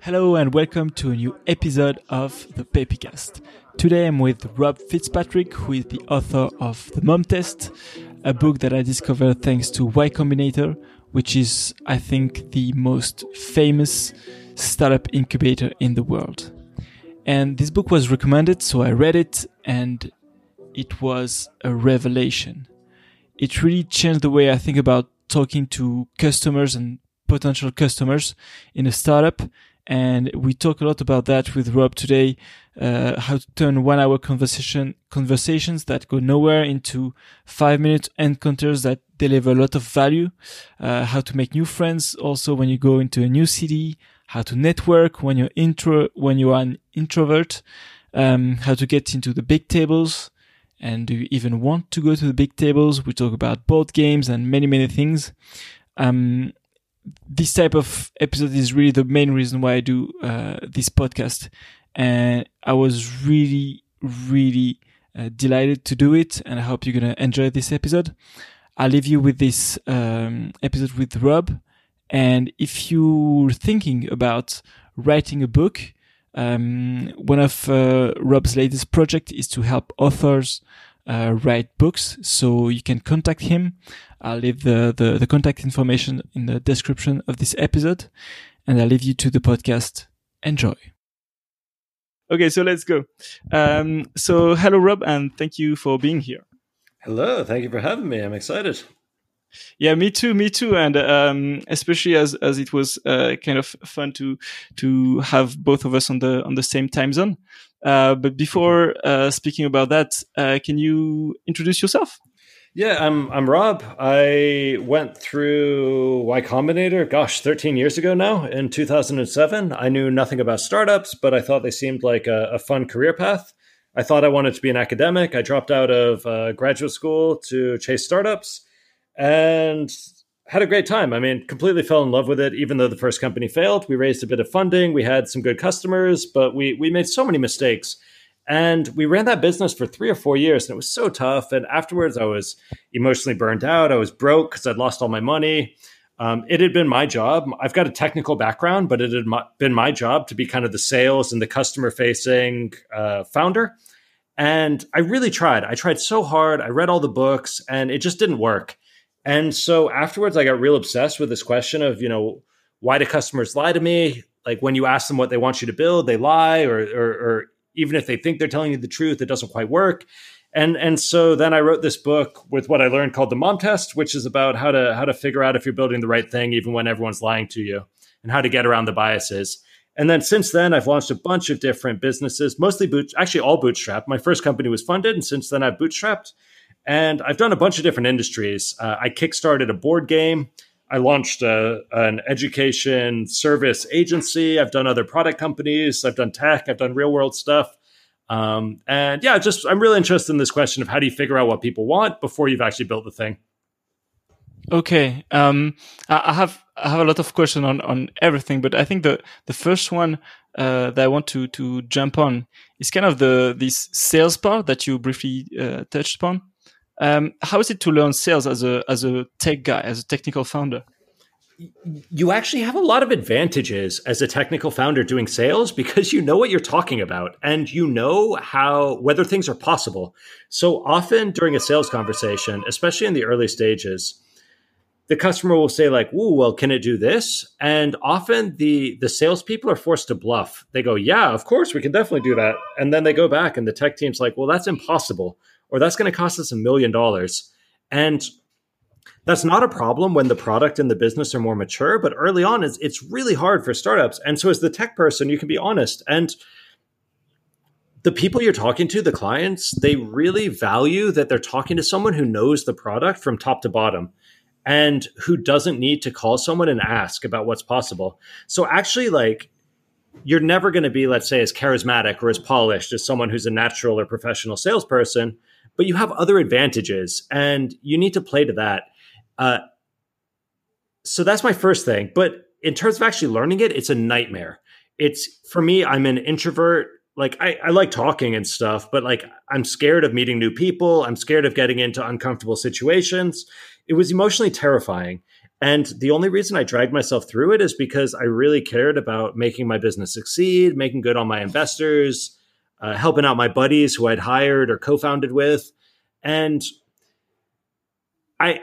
Hello and welcome to a new episode of the Pepicast. Today I'm with Rob Fitzpatrick, who is the author of The Mom Test, a book that I discovered thanks to Y Combinator, which is, I think, the most famous startup incubator in the world. And this book was recommended, so I read it and it was a revelation. It really changed the way I think about talking to customers and potential customers in a startup. And we talk a lot about that with Rob today, uh, how to turn one hour conversation, conversations that go nowhere into five minute encounters that deliver a lot of value, uh, how to make new friends also when you go into a new city, how to network when you're intro, when you are an introvert, um, how to get into the big tables, and do you even want to go to the big tables? We talk about board games and many, many things. Um, this type of episode is really the main reason why I do uh, this podcast. And I was really, really uh, delighted to do it. And I hope you're going to enjoy this episode. I'll leave you with this um, episode with Rob. And if you're thinking about writing a book, um, one of uh, Rob's latest project is to help authors uh, write books. So you can contact him. I'll leave the, the, the contact information in the description of this episode and I'll leave you to the podcast. Enjoy. Okay, so let's go. Um, so hello, Rob, and thank you for being here. Hello, thank you for having me. I'm excited. Yeah, me too, me too, and um, especially as as it was uh, kind of fun to to have both of us on the on the same time zone. Uh, but before uh, speaking about that, uh, can you introduce yourself? Yeah, I'm I'm Rob. I went through Y Combinator, gosh, 13 years ago now, in 2007. I knew nothing about startups, but I thought they seemed like a, a fun career path. I thought I wanted to be an academic. I dropped out of uh, graduate school to chase startups and had a great time. I mean, completely fell in love with it, even though the first company failed. We raised a bit of funding, we had some good customers, but we we made so many mistakes. And we ran that business for three or four years, and it was so tough. And afterwards, I was emotionally burned out. I was broke because I'd lost all my money. Um, it had been my job. I've got a technical background, but it had been my job to be kind of the sales and the customer facing uh, founder. And I really tried. I tried so hard. I read all the books, and it just didn't work. And so afterwards, I got real obsessed with this question of, you know, why do customers lie to me? Like when you ask them what they want you to build, they lie, or, or, or even if they think they're telling you the truth, it doesn't quite work. And and so then I wrote this book with what I learned called the Mom Test, which is about how to how to figure out if you're building the right thing, even when everyone's lying to you, and how to get around the biases. And then since then, I've launched a bunch of different businesses, mostly boot, actually all bootstrapped. My first company was funded, and since then I've bootstrapped. And I've done a bunch of different industries. Uh, I kickstarted a board game. I launched a, an education service agency. I've done other product companies. I've done tech. I've done real world stuff. Um, and yeah, just I'm really interested in this question of how do you figure out what people want before you've actually built the thing. Okay, um, I have I have a lot of questions on on everything, but I think the the first one uh, that I want to to jump on is kind of the this sales part that you briefly uh, touched upon. Um, how is it to learn sales as a as a tech guy, as a technical founder? You actually have a lot of advantages as a technical founder doing sales because you know what you're talking about and you know how whether things are possible. So often during a sales conversation, especially in the early stages, the customer will say like, "Ooh, well, can it do this?" And often the the salespeople are forced to bluff. They go, "Yeah, of course, we can definitely do that," and then they go back, and the tech team's like, "Well, that's impossible." Or that's going to cost us a million dollars. And that's not a problem when the product and the business are more mature, but early on, it's, it's really hard for startups. And so, as the tech person, you can be honest. And the people you're talking to, the clients, they really value that they're talking to someone who knows the product from top to bottom and who doesn't need to call someone and ask about what's possible. So, actually, like, you're never going to be, let's say, as charismatic or as polished as someone who's a natural or professional salesperson but you have other advantages and you need to play to that. Uh, so that's my first thing. But in terms of actually learning it, it's a nightmare. It's for me, I'm an introvert. Like I, I like talking and stuff, but like I'm scared of meeting new people. I'm scared of getting into uncomfortable situations. It was emotionally terrifying. And the only reason I dragged myself through it is because I really cared about making my business succeed, making good on my investors, uh, helping out my buddies who I'd hired or co founded with. And I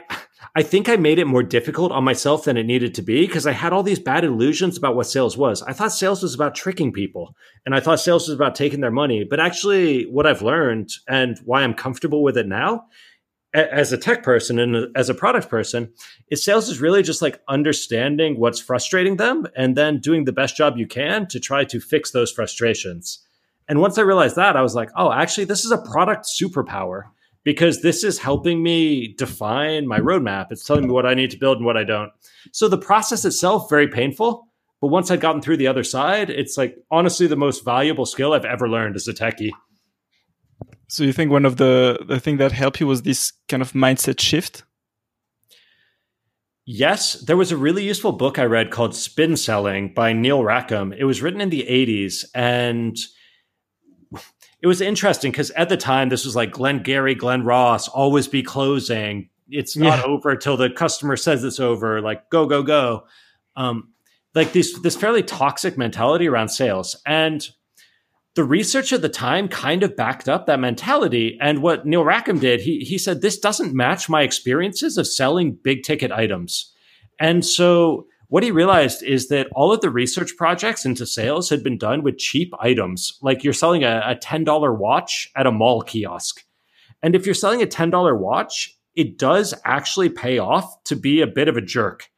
I think I made it more difficult on myself than it needed to be because I had all these bad illusions about what sales was. I thought sales was about tricking people and I thought sales was about taking their money. But actually, what I've learned and why I'm comfortable with it now as a tech person and as a product person is sales is really just like understanding what's frustrating them and then doing the best job you can to try to fix those frustrations. And once I realized that, I was like, oh, actually, this is a product superpower because this is helping me define my roadmap. It's telling me what I need to build and what I don't. So the process itself, very painful. But once I'd gotten through the other side, it's like honestly the most valuable skill I've ever learned as a techie. So you think one of the the thing that helped you was this kind of mindset shift? Yes, there was a really useful book I read called Spin Selling by Neil Rackham. It was written in the 80s and it was interesting because at the time this was like Glenn Gary, Glen Ross, always be closing. It's not yeah. over until the customer says it's over. Like go go go. Um, like this this fairly toxic mentality around sales and the research at the time kind of backed up that mentality. And what Neil Rackham did, he he said this doesn't match my experiences of selling big ticket items. And so what he realized is that all of the research projects into sales had been done with cheap items. Like you're selling a, a $10 watch at a mall kiosk. And if you're selling a $10 watch, it does actually pay off to be a bit of a jerk.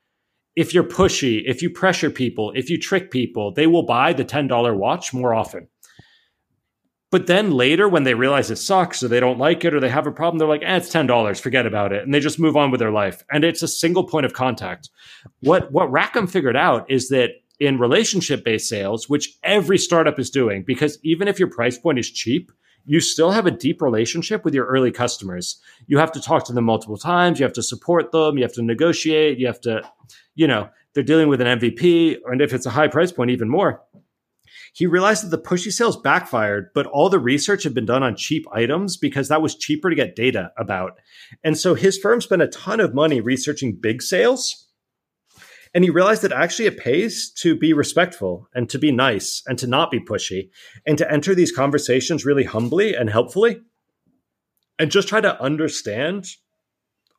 If you're pushy, if you pressure people, if you trick people, they will buy the $10 watch more often. But then later, when they realize it sucks or they don't like it or they have a problem, they're like, eh, it's $10, forget about it. And they just move on with their life. And it's a single point of contact. What, what Rackham figured out is that in relationship based sales, which every startup is doing, because even if your price point is cheap, you still have a deep relationship with your early customers. You have to talk to them multiple times. You have to support them. You have to negotiate. You have to, you know, they're dealing with an MVP. And if it's a high price point, even more he realized that the pushy sales backfired, but all the research had been done on cheap items because that was cheaper to get data about. And so his firm spent a ton of money researching big sales. And he realized that actually it pays to be respectful and to be nice and to not be pushy and to enter these conversations really humbly and helpfully and just try to understand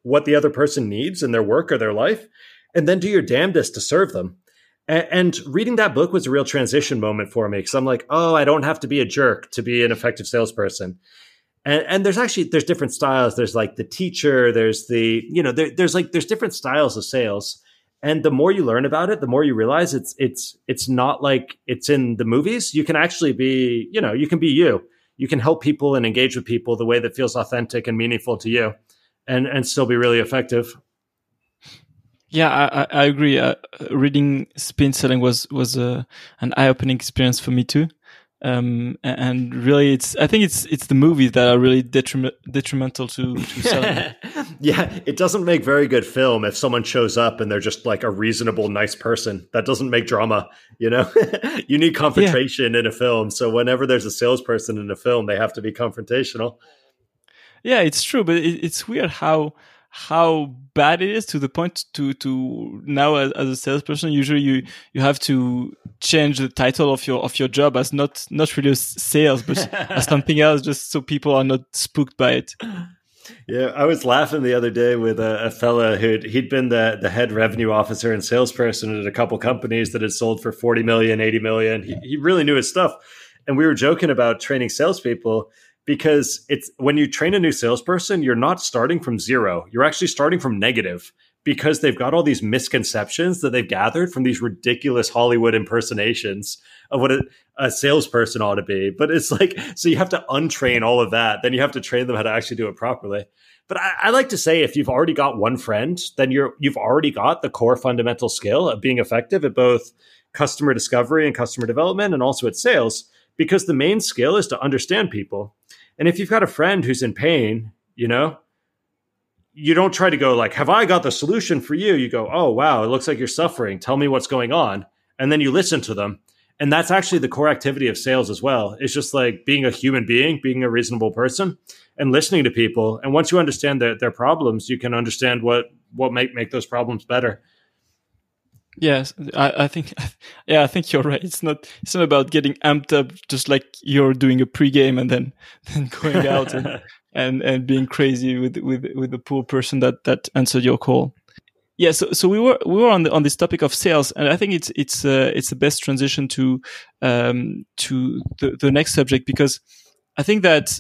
what the other person needs in their work or their life and then do your damnedest to serve them. And, reading that book was a real transition moment for me because I'm like, oh, I don't have to be a jerk to be an effective salesperson. And, and there's actually there's different styles. There's like the teacher. There's the you know there, there's like there's different styles of sales. And the more you learn about it, the more you realize it's it's it's not like it's in the movies. You can actually be you know you can be you. You can help people and engage with people the way that feels authentic and meaningful to you, and and still be really effective. Yeah, I, I agree. Uh, reading Spin Selling was was uh, an eye opening experience for me too. Um, and really, it's I think it's it's the movies that are really detriment, detrimental to, to selling. yeah, it doesn't make very good film if someone shows up and they're just like a reasonable, nice person. That doesn't make drama. You know, you need confrontation yeah. in a film. So whenever there's a salesperson in a film, they have to be confrontational. Yeah, it's true, but it, it's weird how how bad it is to the point to to now as, as, a salesperson usually you you have to change the title of your of your job as not not really sales but as something else just so people are not spooked by it. Yeah i was laughing the other day with a, a fella who he'd been the the head revenue officer and salesperson at a couple companies that had sold for 40 million 80 million. He, he really knew his stuff. And we were joking about training salespeople because it's when you train a new salesperson, you're not starting from zero. You're actually starting from negative because they've got all these misconceptions that they've gathered from these ridiculous Hollywood impersonations of what a, a, salesperson ought to be. But it's like, so you have to untrain all of that. Then you have to train them how to actually do it properly. But I, I like to say, if you've already got one friend, then you're you've already got the core fundamental skill of being effective at both customer discovery and customer development, and also at sales. Because the main skill is to understand people and if you've got a friend who's in pain, you know, you don't try to go like, have I got the solution for you? You go, oh, wow, it looks like you're suffering. Tell me what's going on. And then you listen to them. And that's actually the core activity of sales as well. It's just like being a human being, being a reasonable person and listening to people. And once you understand their, their problems, you can understand what, what might make those problems better. Yes, I, I, think, yeah, I think you're right. It's not, it's not about getting amped up, just like you're doing a pregame and then, then going out and, and, and being crazy with, with, with the poor person that, that answered your call. Yeah, so, so we were we were on the, on this topic of sales, and I think it's it's uh, it's the best transition to um, to the, the next subject because I think that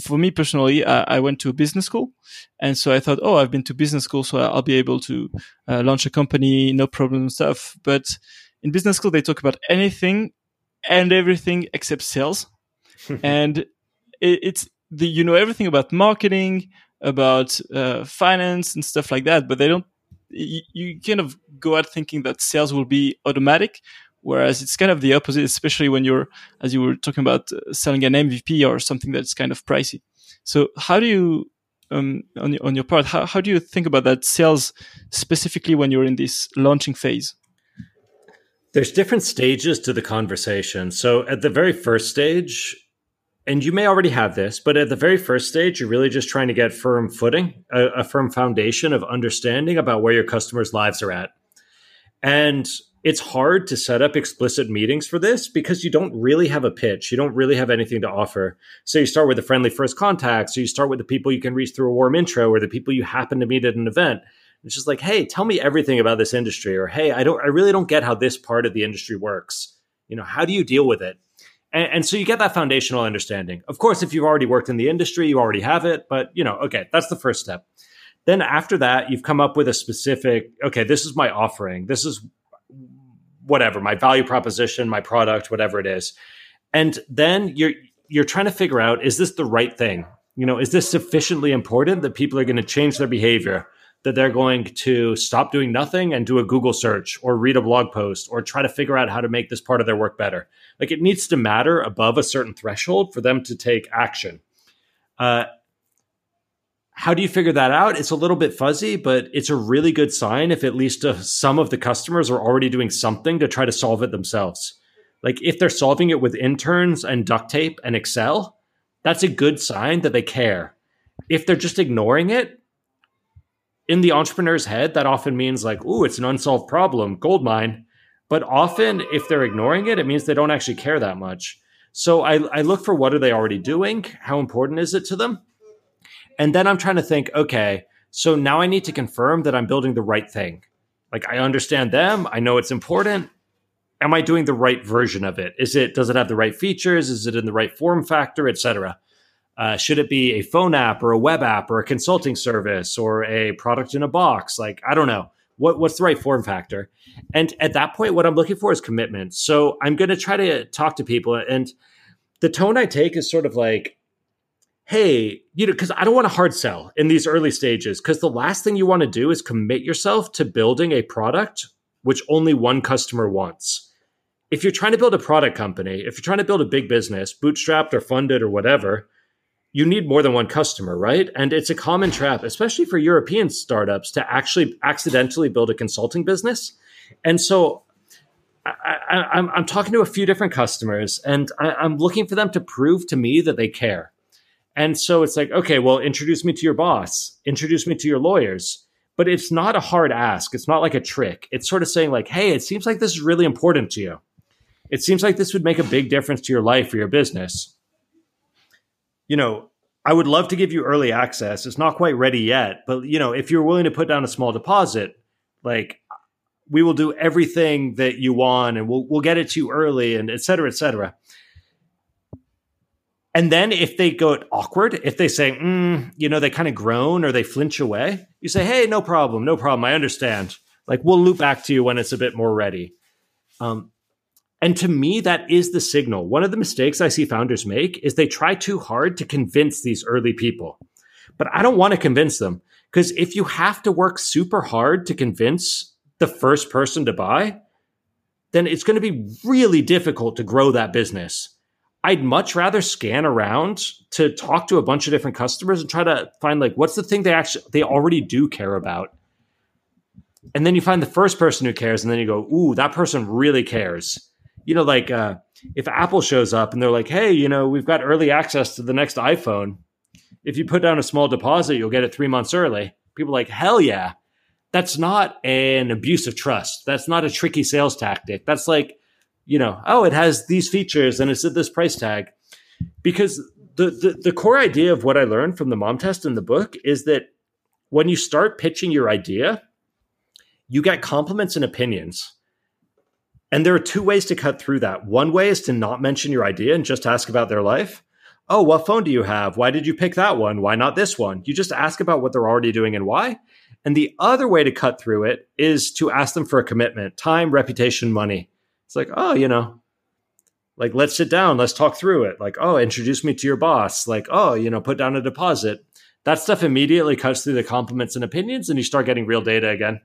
for me personally, I, I, went to a business school, and so I thought, oh, I've been to business school, so I'll be able to uh, launch a company, no problem stuff. But in business school, they talk about anything and everything except sales, and it, it's the you know everything about marketing, about uh, finance and stuff like that, but they don't. You, you kind of go out thinking that sales will be automatic, Whereas it's kind of the opposite, especially when you're, as you were talking about, uh, selling an MVP or something that's kind of pricey. So how do you, um, on, on your part, how, how do you think about that sales specifically when you're in this launching phase? There's different stages to the conversation. So at the very first stage, and you may already have this, but at the very first stage, you're really just trying to get firm footing, a, a firm foundation of understanding about where your customers' lives are at. And it's hard to set up explicit meetings for this because you don't really have a pitch. You don't really have anything to offer. So you start with the friendly first contact. So you start with the people you can reach through a warm intro or the people you happen to meet at an event. It's just like, hey, tell me everything about this industry, or hey, I don't, I really don't get how this part of the industry works. You know, how do you deal with it? And, and so you get that foundational understanding. Of course, if you've already worked in the industry, you already have it. But you know, okay, that's the first step. Then after that, you've come up with a specific, okay, this is my offering. This is whatever my value proposition, my product, whatever it is. And then you're you're trying to figure out is this the right thing? You know, is this sufficiently important that people are going to change their behavior? That they're going to stop doing nothing and do a Google search or read a blog post or try to figure out how to make this part of their work better. Like it needs to matter above a certain threshold for them to take action. Uh, how do you figure that out? It's a little bit fuzzy, but it's a really good sign if at least uh, some of the customers are already doing something to try to solve it themselves. Like if they're solving it with interns and duct tape and Excel, that's a good sign that they care. If they're just ignoring it, in the entrepreneur's head, that often means like, ooh, it's an unsolved problem, gold mine. But often, if they're ignoring it, it means they don't actually care that much. So I, I look for what are they already doing? How important is it to them? And then I'm trying to think, okay, so now I need to confirm that I'm building the right thing. Like I understand them, I know it's important. Am I doing the right version of it? Is it does it have the right features? Is it in the right form factor, etc.? Uh, should it be a phone app or a web app or a consulting service or a product in a box? Like I don't know what what's the right form factor. And at that point, what I'm looking for is commitment. So I'm going to try to talk to people, and the tone I take is sort of like hey, you know, because I don't want to hard sell in these early stages, because the last thing you want to do is commit yourself to building a product which only one customer wants. If you're trying to build a product company, if you're trying to build a big business, bootstrapped or funded or whatever, you need more than one customer, right? And it's a common trap, especially for European startups, to actually accidentally build a consulting business. And so I, am talking to a few different customers and I, I'm looking for them to prove to me that they care and so it's like, okay, well, introduce me to your boss, introduce me to your lawyers. But it's not a hard ask. It's not like a trick. It's sort of saying, like, hey, it seems like this is really important to you. It seems like this would make a big difference to your life or your business. You know, I would love to give you early access. It's not quite ready yet, but you know, if you're willing to put down a small deposit, like we will do everything that you want and we'll we'll get it to you early and et cetera, et cetera. And then if they go awkward, if they say, mm, you know, they kind of groan or they flinch away, you say, hey, no problem, no problem. I understand. Like we'll loop back to you when it's a bit more ready. Um, and to me, that is the signal. One of the mistakes I see founders make is they try too hard to convince these early people. But I don't want to convince them because if you have to work super hard to convince the first person to buy, then it's going to be really difficult to grow that business I'd much rather scan around to talk to a bunch of different customers and try to find like what's the thing they actually they already do care about. And then you find the first person who cares, and then you go, "Ooh, that person really cares." You know, like uh, if Apple shows up and they're like, "Hey, you know, we've got early access to the next iPhone. If you put down a small deposit, you'll get it three months early." People like, "Hell yeah!" that's not an abuse of trust. That's not a tricky sales tactic. That's like, you know, oh, it has these features and it's at this price tag. Because the, the, the core idea of what I learned from the mom test in the book is that when you start pitching your idea, you get compliments and opinions. And there are two ways to cut through that. One way is to not mention your idea and just ask about their life. Oh, what phone do you have? Why did you pick that one? Why not this one? You just ask about what they're already doing and why. And the other way to cut through it is to ask them for a commitment time, reputation, money. It's like, oh, you know, like let's sit down, let's talk through it. Like, oh, introduce me to your boss. Like, oh, you know, put down a deposit. That stuff immediately cuts through the compliments and opinions, and you start getting real data again.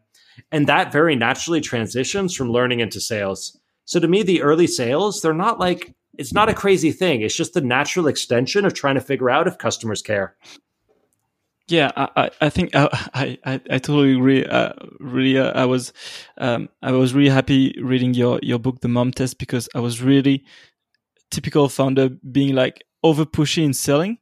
And that very naturally transitions from learning into sales. So to me, the early sales, they're not like, it's not a crazy thing. It's just the natural extension of trying to figure out if customers care. Yeah, I, I think I, I, I totally agree. Uh, really, uh, I was, um, I was really happy reading your, your book, The Mom Test, because I was really typical founder being like over pushy in selling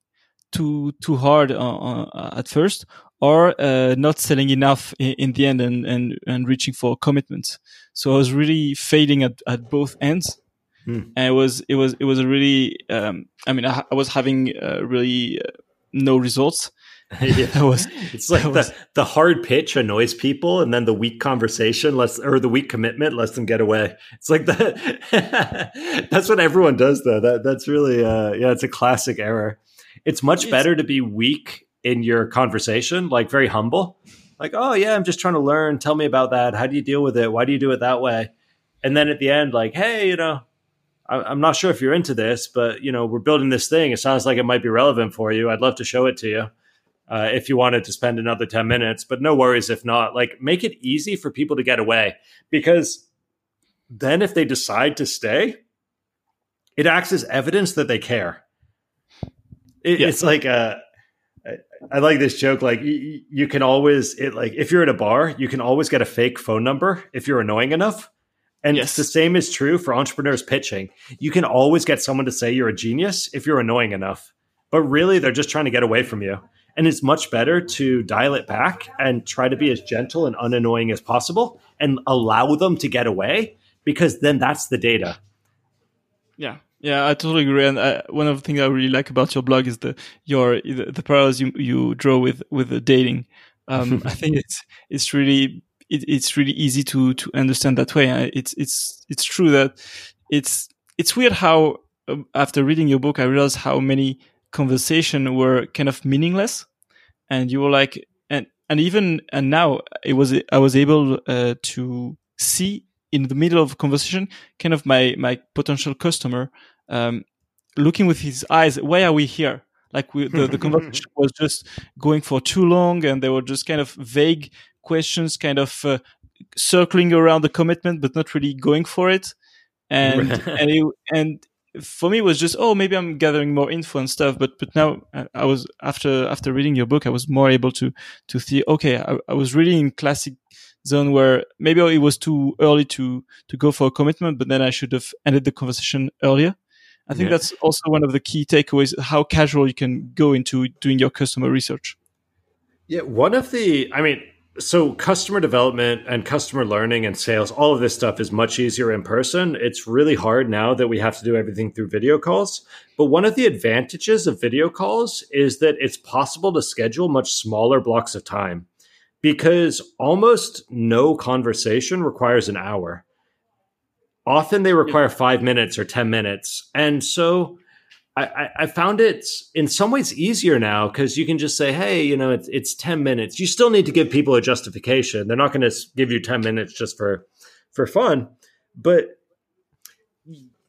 too, too hard uh, uh, at first or uh, not selling enough in, in, the end and, and, and reaching for commitments. So I was really failing at, at both ends. Hmm. And it was, it was, it was a really, um, I mean, I, I was having uh, really uh, no results. yeah. was, it's like was, the, the hard pitch annoys people and then the weak conversation lets or the weak commitment lets them get away. It's like that that's what everyone does though. That that's really uh yeah, it's a classic error. It's much it's, better to be weak in your conversation, like very humble. Like, oh yeah, I'm just trying to learn. Tell me about that. How do you deal with it? Why do you do it that way? And then at the end, like, hey, you know, I'm not sure if you're into this, but you know, we're building this thing. It sounds like it might be relevant for you. I'd love to show it to you. Uh, if you wanted to spend another 10 minutes, but no worries if not. Like, make it easy for people to get away because then if they decide to stay, it acts as evidence that they care. It, yeah. It's like a, I like this joke. Like you, you can always it like if you're at a bar, you can always get a fake phone number if you're annoying enough. And yes. the same is true for entrepreneurs pitching. You can always get someone to say you're a genius if you're annoying enough. But really, they're just trying to get away from you. And it's much better to dial it back and try to be as gentle and unannoying as possible and allow them to get away because then that's the data. Yeah. Yeah, I totally agree. And uh, one of the things I really like about your blog is the your the, the parallels you you draw with with the dating. Um, I think it's it's really it, it's really easy to to understand that way. It's it's it's true that it's it's weird how um, after reading your book I realized how many conversations were kind of meaningless, and you were like and and even and now it was I was able uh, to see in the middle of conversation kind of my my potential customer um, looking with his eyes, why are we here? Like we, the, the conversation was just going for too long and they were just kind of vague questions, kind of uh, circling around the commitment, but not really going for it. And, and, it, and for me, it was just, oh, maybe I'm gathering more info and stuff. But, but now uh, I was, after, after reading your book, I was more able to, to see, okay, I, I was really in classic zone where maybe it was too early to, to go for a commitment, but then I should have ended the conversation earlier. I think yeah. that's also one of the key takeaways how casual you can go into doing your customer research. Yeah, one of the, I mean, so customer development and customer learning and sales, all of this stuff is much easier in person. It's really hard now that we have to do everything through video calls. But one of the advantages of video calls is that it's possible to schedule much smaller blocks of time because almost no conversation requires an hour. Often they require five minutes or 10 minutes. And so I, I found it in some ways easier now because you can just say, hey, you know, it's, it's 10 minutes. You still need to give people a justification. They're not going to give you 10 minutes just for, for fun. But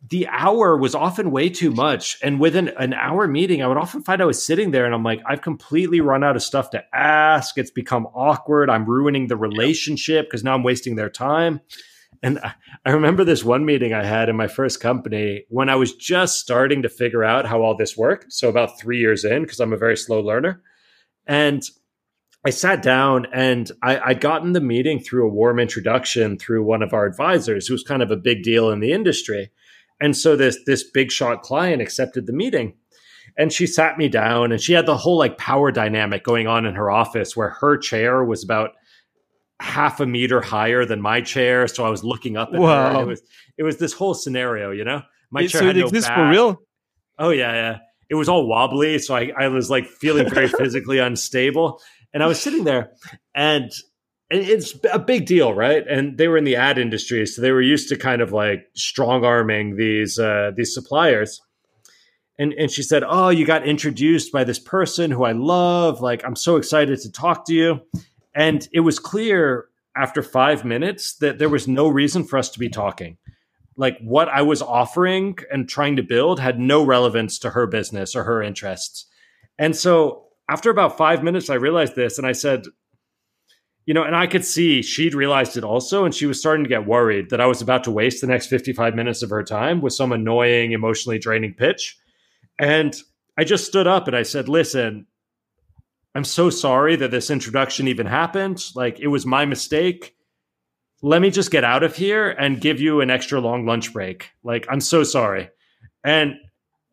the hour was often way too much. And within an hour meeting, I would often find I was sitting there and I'm like, I've completely run out of stuff to ask. It's become awkward. I'm ruining the relationship because now I'm wasting their time. And I remember this one meeting I had in my first company when I was just starting to figure out how all this worked. So, about three years in, because I'm a very slow learner. And I sat down and I, I'd gotten the meeting through a warm introduction through one of our advisors, who was kind of a big deal in the industry. And so this this big shot client accepted the meeting. And she sat me down and she had the whole like power dynamic going on in her office where her chair was about half a meter higher than my chair, so I was looking up at Wow. her. It was it was this whole scenario, you know. My It- chair so had it no exists back. for real? Oh yeah, yeah. It was all wobbly, so I, I was like feeling very physically unstable. And I was sitting there, and it's a big deal, right? And they were in the ad industry, so they were used to kind of like strong arming these uh, these suppliers. And and she said, "Oh, you got introduced by this person who I love. Like, I'm so excited to talk to you." And it was clear after five minutes that there was no reason for us to be talking like what I was offering and trying to build had no relevance to her business or her interests. And so after about five minutes, I realized this and I said, you know, and I could see she'd realized it also. And she was starting to get worried that I was about to waste the next 55 minutes of her time with some annoying, emotionally draining pitch. And I just stood up and I said, listen, I'm so sorry that this introduction even happened. Like it was my mistake let me just get out of here and give you an extra long lunch break. Like, I'm so sorry. And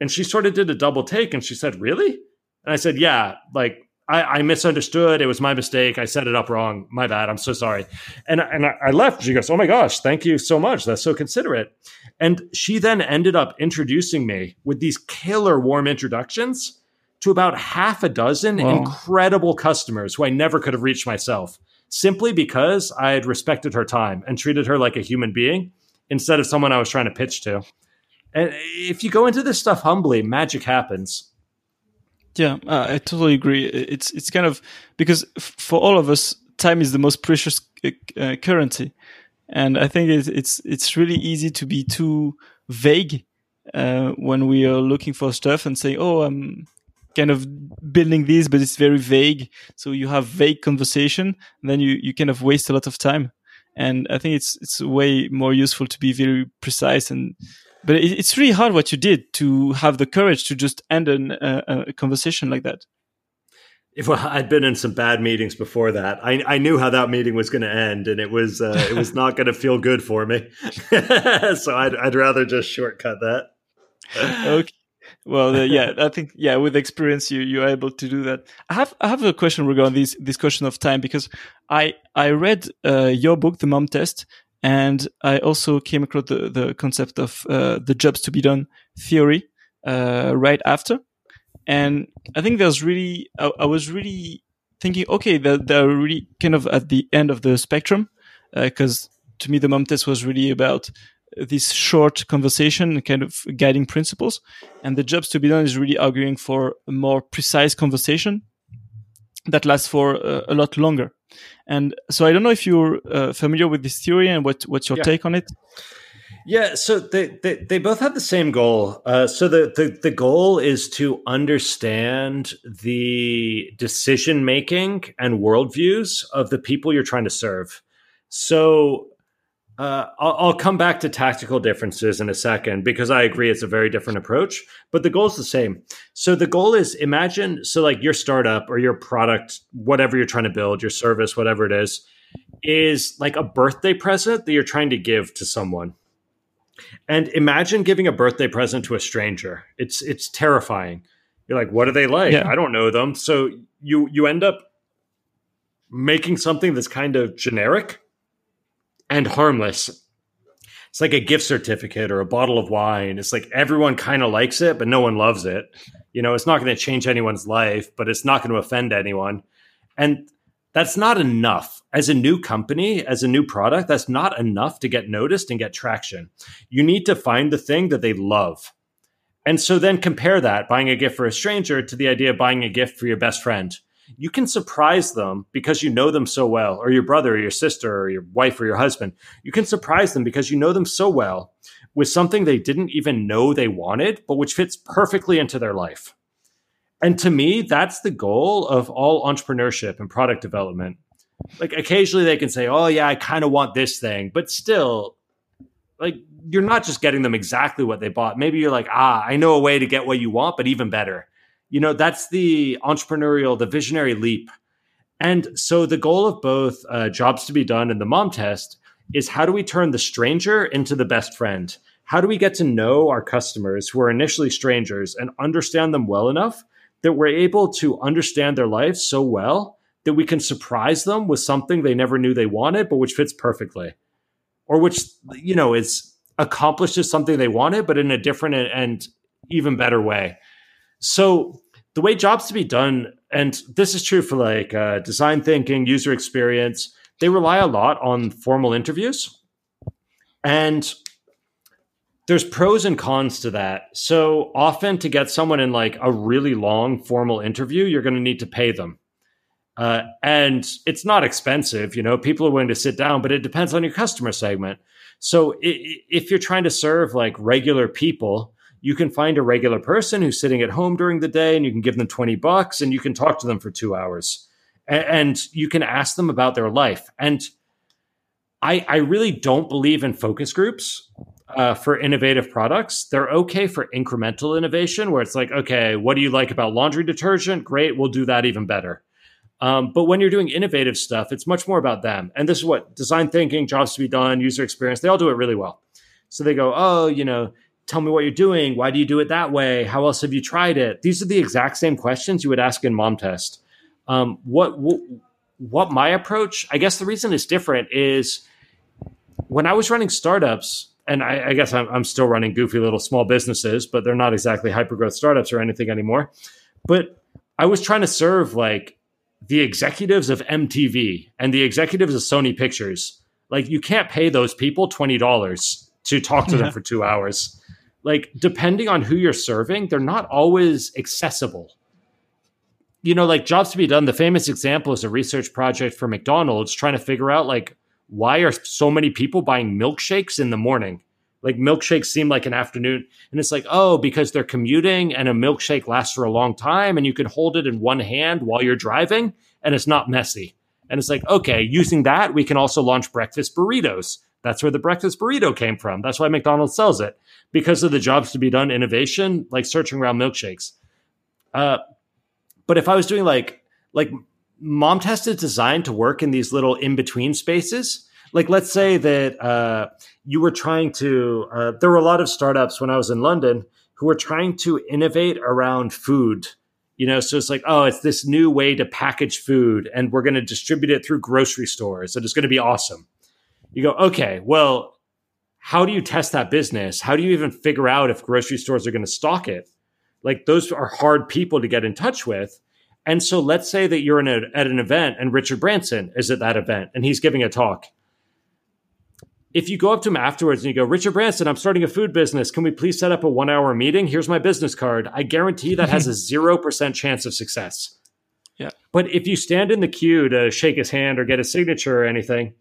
and she sort of did a double take and she said, Really? And I said, Yeah, like I, I misunderstood. It was my mistake. I set it up wrong. My bad. I'm so sorry. And and I, I left. She goes, Oh my gosh, thank you so much. That's so considerate. And she then ended up introducing me with these killer warm introductions to about half a dozen Wow. incredible customers who I never could have reached myself simply because I had respected her time and treated her like a human being instead of someone I was trying to pitch to. And if you go into this stuff humbly, magic happens. Yeah, uh, I totally agree. It's it's kind of because f- for all of us, time is the most precious uh, uh, currency, and I think it's it's it's really easy to be too vague uh, when we are looking for stuff and say, "Oh, I'm kind of building this, but it's very vague." So you have vague conversation, then you you kind of waste a lot of time. And I think it's it's way more useful to be very precise and but it, it's really hard what you did to have the courage to just end an, uh, a conversation like that. Well, I'd been in some bad meetings before that. I, I knew how that meeting was going to end, and it was uh, it was not going to feel good for me. so I'd I'd rather just shortcut that. okay. Well, uh, yeah, I think yeah, with experience, you you're able to do that. I have I have a question regarding this this question of time because I I read uh, your book, The Mom Test, and I also came across the the concept of uh, the jobs to be done theory uh, right after, and I think there's really I, I was really thinking, okay, they're, they're really kind of at the end of the spectrum because to me the mom test was really about this short conversation kind of guiding principles and the jobs to be done is really arguing for a more precise conversation that lasts for uh, a lot longer and so i don't know if you're uh, familiar with this theory and what what's your Yeah. take on it Yeah, so they, they, they both have the same goal. Uh, so the, the, the goal is to understand the decision making and worldviews of the people you're trying to serve. So uh, I'll, I'll come back to tactical differences in a second because I agree it's a very different approach, but the goal is the same. So the goal is imagine, so like your startup or your product, whatever you're trying to build, your service, whatever it is, is like a birthday present that you're trying to give to someone. And imagine giving a birthday present to a stranger. It's it's terrifying. You're like, what are they like? Yeah. I don't know them. So you you end up making something that's kind of generic and harmless. It's like a gift certificate or a bottle of wine. It's like everyone kind of likes it, but no one loves it. You know, it's not going to change anyone's life, but it's not going to offend anyone. And that's not enough. As a new company, as a new product, that's not enough to get noticed and get traction. You need to find the thing that they love. And so then compare that buying a gift for a stranger to the idea of buying a gift for your best friend. You can surprise them because you know them so well, or your brother, or your sister, or your wife, or your husband. You can surprise them because you know them so well with something they didn't even know they wanted, but which fits perfectly into their life. And to me, that's the goal of all entrepreneurship and product development. Like occasionally they can say, "Oh yeah, I kind of want this thing," but still like you're not just getting them exactly what they bought. Maybe you're like, "Ah, I know a way to get what you want, but even better." You know, that's the entrepreneurial, the visionary leap. And so the goal of both uh, jobs to be done and the mom test is how do we turn the stranger into the best friend? How do we get to know our customers who are initially strangers and understand them well enough that we're able to understand their lives so well that we can surprise them with something they never knew they wanted, but which fits perfectly, or which you know is accomplishes something they wanted, but in a different and even better way. So the way jobs to be done, and this is true for like uh, design thinking, user experience, they rely a lot on formal interviews, and there's pros and cons to that. So often to get someone in like a really long formal interview, you're going to need to pay them. Uh, and it's not expensive, you know, people are willing to sit down, but it depends on your customer segment. So if you're trying to serve like regular people, you can find a regular person who's sitting at home during the day and you can give them 20 bucks and you can talk to them for two hours and you can ask them about their life. And I, I really don't believe in focus groups uh, for innovative products. They're okay for incremental innovation, where it's like, okay, what do you like about laundry detergent? Great, we'll do that even better. Um, but when you're doing innovative stuff, it's much more about them. And this is what design thinking, jobs to be done, user experience, they all do it really well. So they go, oh, you know, tell me what you're doing. Why do you do it that way? How else have you tried it? These are the exact same questions you would ask in mom test. Um, what, what, what my approach, I guess the reason it's different is when I was running startups, and I, I guess I'm, I'm, still running goofy little small businesses, but they're not exactly hyper growth startups or anything anymore. But I was trying to serve like the executives of MTV and the executives of Sony Pictures. Like you can't pay those people twenty dollars to talk to them for two hours. Like depending on who you're serving, they're not always accessible. You know, like jobs to be done. The famous example is a research project for McDonald's trying to figure out like why are so many people buying milkshakes in the morning? Like milkshakes seem like an afternoon. And it's like, oh, because they're commuting and a milkshake lasts for a long time and you can hold it in one hand while you're driving and it's not messy. And it's like, okay, using that, we can also launch breakfast burritos. That's where the breakfast burrito came from. That's why McDonald's sells it because of the jobs to be done innovation, like searching around milkshakes. Uh, but if I was doing like, like mom test is designed to work in these little in between spaces. Like, let's say that uh, you were trying to, uh, there were a lot of startups when I was in London who were trying to innovate around food. You know, so it's like, oh, it's this new way to package food and we're going to distribute it through grocery stores. And it's going to be awesome. You go, okay, well, how do you test that business? How do you even figure out if grocery stores are going to stock it? Like, those are hard people to get in touch with. And so let's say that you're a, at an event and Richard Branson is at that event and he's giving a talk. If you go up to him afterwards and you go, Richard Branson, I'm starting a food business. Can we please set up a one hour meeting? Here's my business card. I guarantee that has a 0% chance of success. Yeah. But if you stand in the queue to shake his hand or get a signature or anything,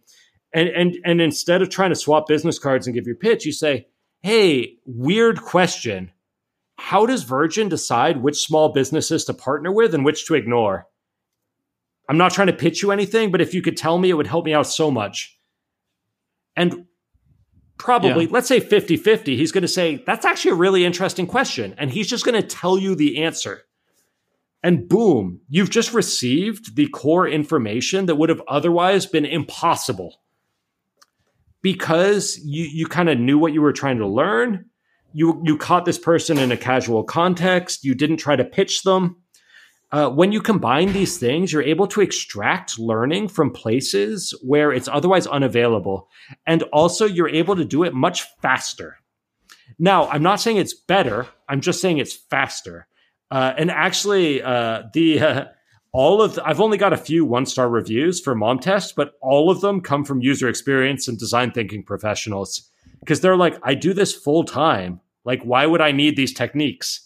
and, and, and instead of trying to swap business cards and give your pitch, you say, Hey, weird question how does Virgin decide which small businesses to partner with and which to ignore? I'm not trying to pitch you anything, but if you could tell me, it would help me out so much. And probably, yeah. let's say 50 50, he's going to say, That's actually a really interesting question. And he's just going to tell you the answer. And boom, you've just received the core information that would have otherwise been impossible because you, you kind of knew what you were trying to learn you you caught this person in a casual context. You didn't try to pitch them. Uh, when you combine these things, you're able to extract learning from places where it's otherwise unavailable, and also you're able to do it much faster. Now, I'm not saying it's better. I'm just saying it's faster. Uh, and actually, uh, the all of the, I've only got a few one star reviews for Mom Test, but all of them come from user experience and design thinking professionals because they're like, I do this full time. Like, why would I need these techniques?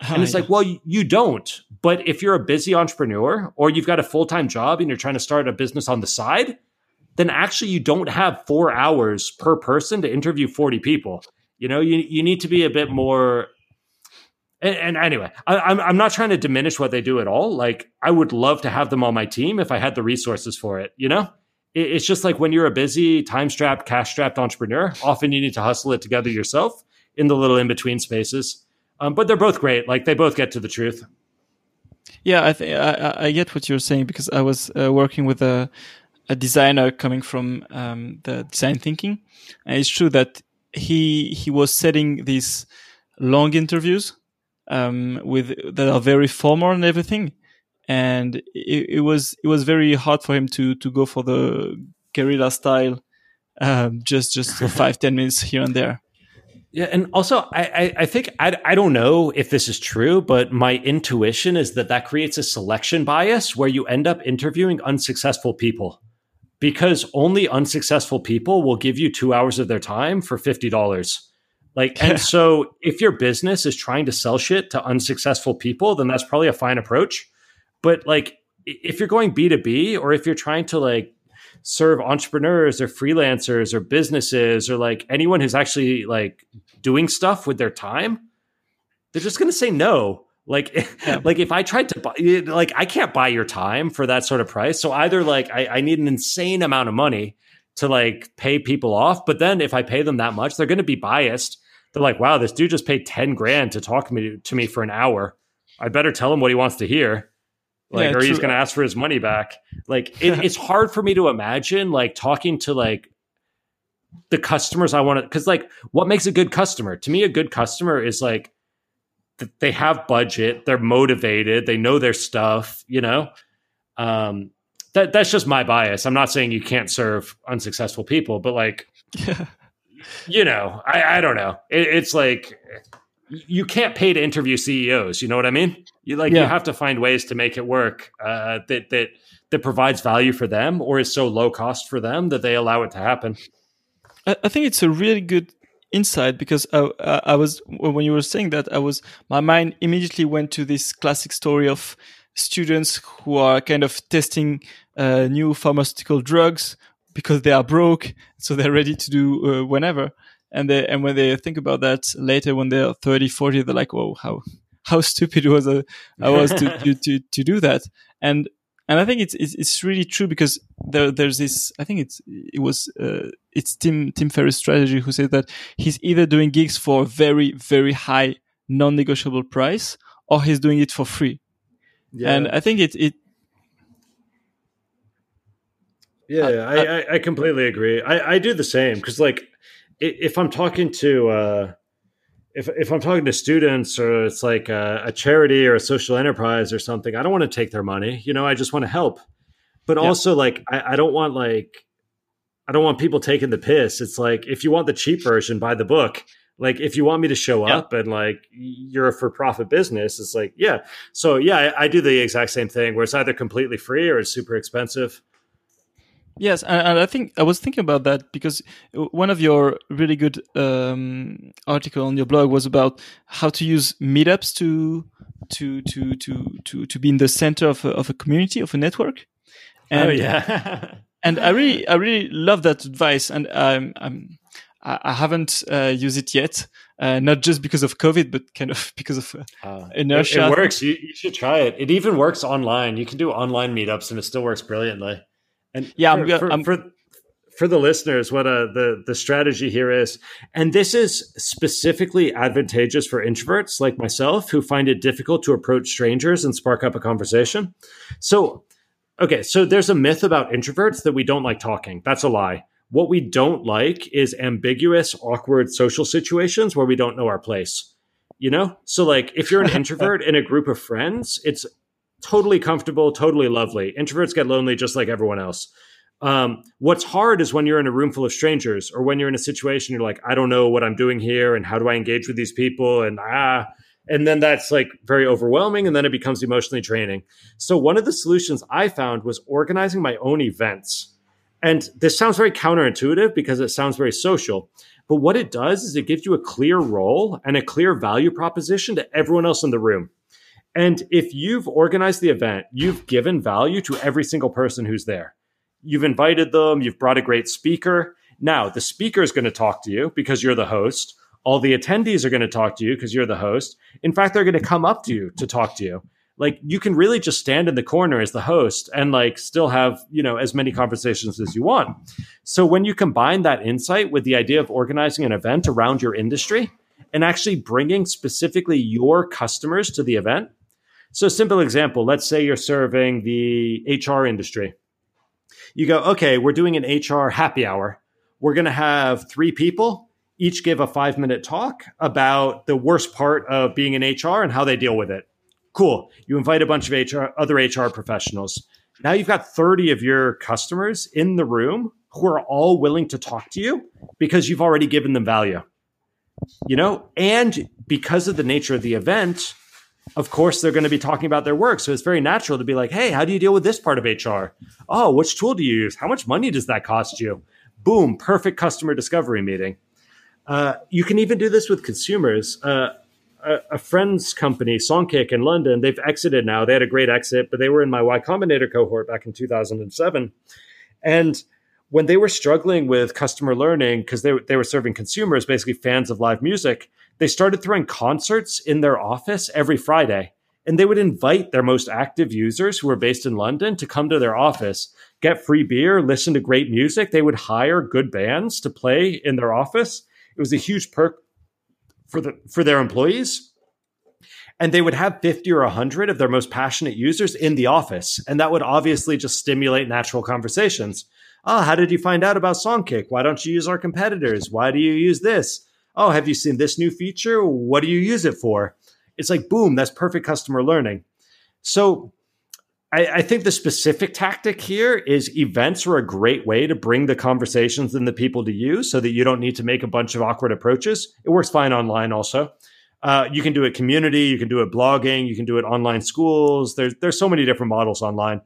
And it's like, well, you don't. But if you're a busy entrepreneur or you've got a full time job and you're trying to start a business on the side, then actually you don't have four hours per person to interview 40 people. You know, you, you need to be a bit more. And, and anyway, I, I'm, I'm not trying to diminish what they do at all. Like, I would love to have them on my team if I had the resources for it, you know? it's just like when you're a busy, time strapped, cash strapped entrepreneur, often you need to hustle it together yourself in the little in between spaces. Um, but they're both great. Like they both get to the truth. Yeah, I, I get what you're saying because I was uh, working with a a designer coming from um, the design thinking, and it's true that he he was setting these long interviews um, with that are very formal and everything, and it, it was it was very hard for him to to go for the guerrilla style, um, just just for five ten minutes here and there. Yeah, and also I, I, I think I, I don't know if this is true, but my intuition is that that creates a selection bias where you end up interviewing unsuccessful people because only unsuccessful people will give you two hours of their time for fifty dollars. Like, and so if your business is trying to sell shit to unsuccessful people, then that's probably a fine approach. But like, if you're going B two B, or if you're trying to like serve entrepreneurs or freelancers or businesses or like anyone who's actually like doing stuff with their time, they're just going to say no. Like, yeah. like if I tried to buy, like, I can't buy your time for that sort of price. So either like I, I need an insane amount of money to like pay people off, but then if I pay them that much, they're going to be biased. They're like, wow, this dude just paid 10 grand to talk to me, to me for an hour. I better tell him what he wants to hear. Like yeah, or he's going to ask for his money back. Like it, it's hard for me to imagine like talking to like the customers i want to because like what makes a good customer? To me a good customer is like they have budget they're motivated they know their stuff you know? Um that that's just my bias. I'm not saying you can't serve unsuccessful people but like you know i i don't know it, it's like you can't pay to interview ceos you know what i mean you like yeah. you have to find ways to make it work uh, that that that provides value for them or is so low cost for them that they allow it to happen. I, I think it's a really good insight because I, I, was when you were saying that I was my mind immediately went to this classic story of students who are kind of testing uh, new pharmaceutical drugs because they are broke, so they're ready to do uh, whenever. And they and when they think about that later, when they're 30, 40, they're like, "Whoa, how how stupid was I was to, to, to, to do that. And, and I think it's, it's, it's really true because there, there's this, I think it's, it was, uh, it's Tim, Tim Ferriss strategy who said that he's either doing gigs for a very, very high non-negotiable price or he's doing it for free. Yeah. And I think it, it, yeah, I, I, I, completely agree. I, I do the same because, like, if I'm talking to uh, if if I'm talking to students or it's like a, a, charity or a social enterprise or something, I don't want to take their money. You know, I just want to help. But yeah. also, like, I, I, don't want like I don't want people taking the piss. It's like if you want the cheap version, buy the book. Like if you want me to show yeah. up and like you're a for profit business, it's like yeah. So yeah, I, I do the exact same thing where it's either completely free or it's super expensive. Yes, and, I think I was thinking about that because one of your really good um, article on your blog was about how to use meetups to to to to to to be in the center of a, of a community of a network. Oh, and, oh yeah, and I really I really love that advice, and um, I'm I haven't uh, used it yet. Uh, not just because of COVID, but kind of because of uh, inertia. It, it works. You, you, should try it. It even works online. You can do online meetups, and it still works brilliantly. And yeah, for, I'm, for, I'm, for, for the listeners, what uh, the the strategy here is, and this is specifically advantageous for introverts like myself who find it difficult to approach strangers and spark up a conversation. So, okay, so there's a myth about introverts that we don't like talking. That's a lie. What we don't like is ambiguous, awkward social situations where we don't know our place. You know? So like if you're an introvert in a group of friends, it's totally comfortable, totally lovely. Introverts get lonely just like everyone else. Um, what's hard is when you're in a room full of strangers or when you're in a situation you're like, I don't know what I'm doing here and how do I engage with these people and ah and then that's like very overwhelming and then it becomes emotionally draining. So one of the solutions I found was organizing my own events. And this sounds very counterintuitive because it sounds very social. But what it does is it gives you a clear role and a clear value proposition to everyone else in the room. And if you've organized the event, you've given value to every single person who's there. You've invited them, you've brought a great speaker. Now, the speaker is going to talk to you because you're the host. All the attendees are going to talk to you because you're the host. In fact, they're going to come up to you to talk to you. Like you can really just stand in the corner as the host and like still have, you know, as many conversations as you want. So when you combine that insight with the idea of organizing an event around your industry and actually bringing specifically your customers to the event, so, simple example let's say you're serving the HR industry. You go, okay, we're doing an HR happy hour. We're going to have three people each give a five minute talk about the worst part of being in HR and how they deal with it. Cool. You invite a bunch of HR, other HR professionals. Now you've got 30 of your customers in the room who are all willing to talk to you because you've already given them value. You know, and because of the nature of the event, of course they're going to be talking about their work. So it's very natural to be like, hey, how do you deal with this part of HR? Oh, which tool do you use? How much money does that cost you? Boom, perfect customer discovery meeting. Uh, you can even do this with consumers. Uh, a, a, friend's company, Songkick in London, they've exited now. They had a great exit, but they were in my Y Combinator cohort back in 2007. And when they were struggling with customer learning, because they, they were serving consumers, basically fans of live music, they started throwing concerts in their office every Friday. And they would invite their most active users who were based in London to come to their office, get free beer, listen to great music. They would hire good bands to play in their office. It was a huge perk for the for their employees. And they would have 50 or 100 of their most passionate users in the office. And that would obviously just stimulate natural conversations. Oh, how did you find out about Songkick? Why don't you use our competitors? Why do you use this? Oh, have you seen this new feature? What do you use it for? It's like, boom, that's perfect customer learning. So I, I, think the specific tactic here is events are a great way to bring the conversations and the people to you so that you don't need to make a bunch of awkward approaches. It works fine online also. Uh, you can do it community, you can do it blogging, you can do it online schools. There's there's so many different models online.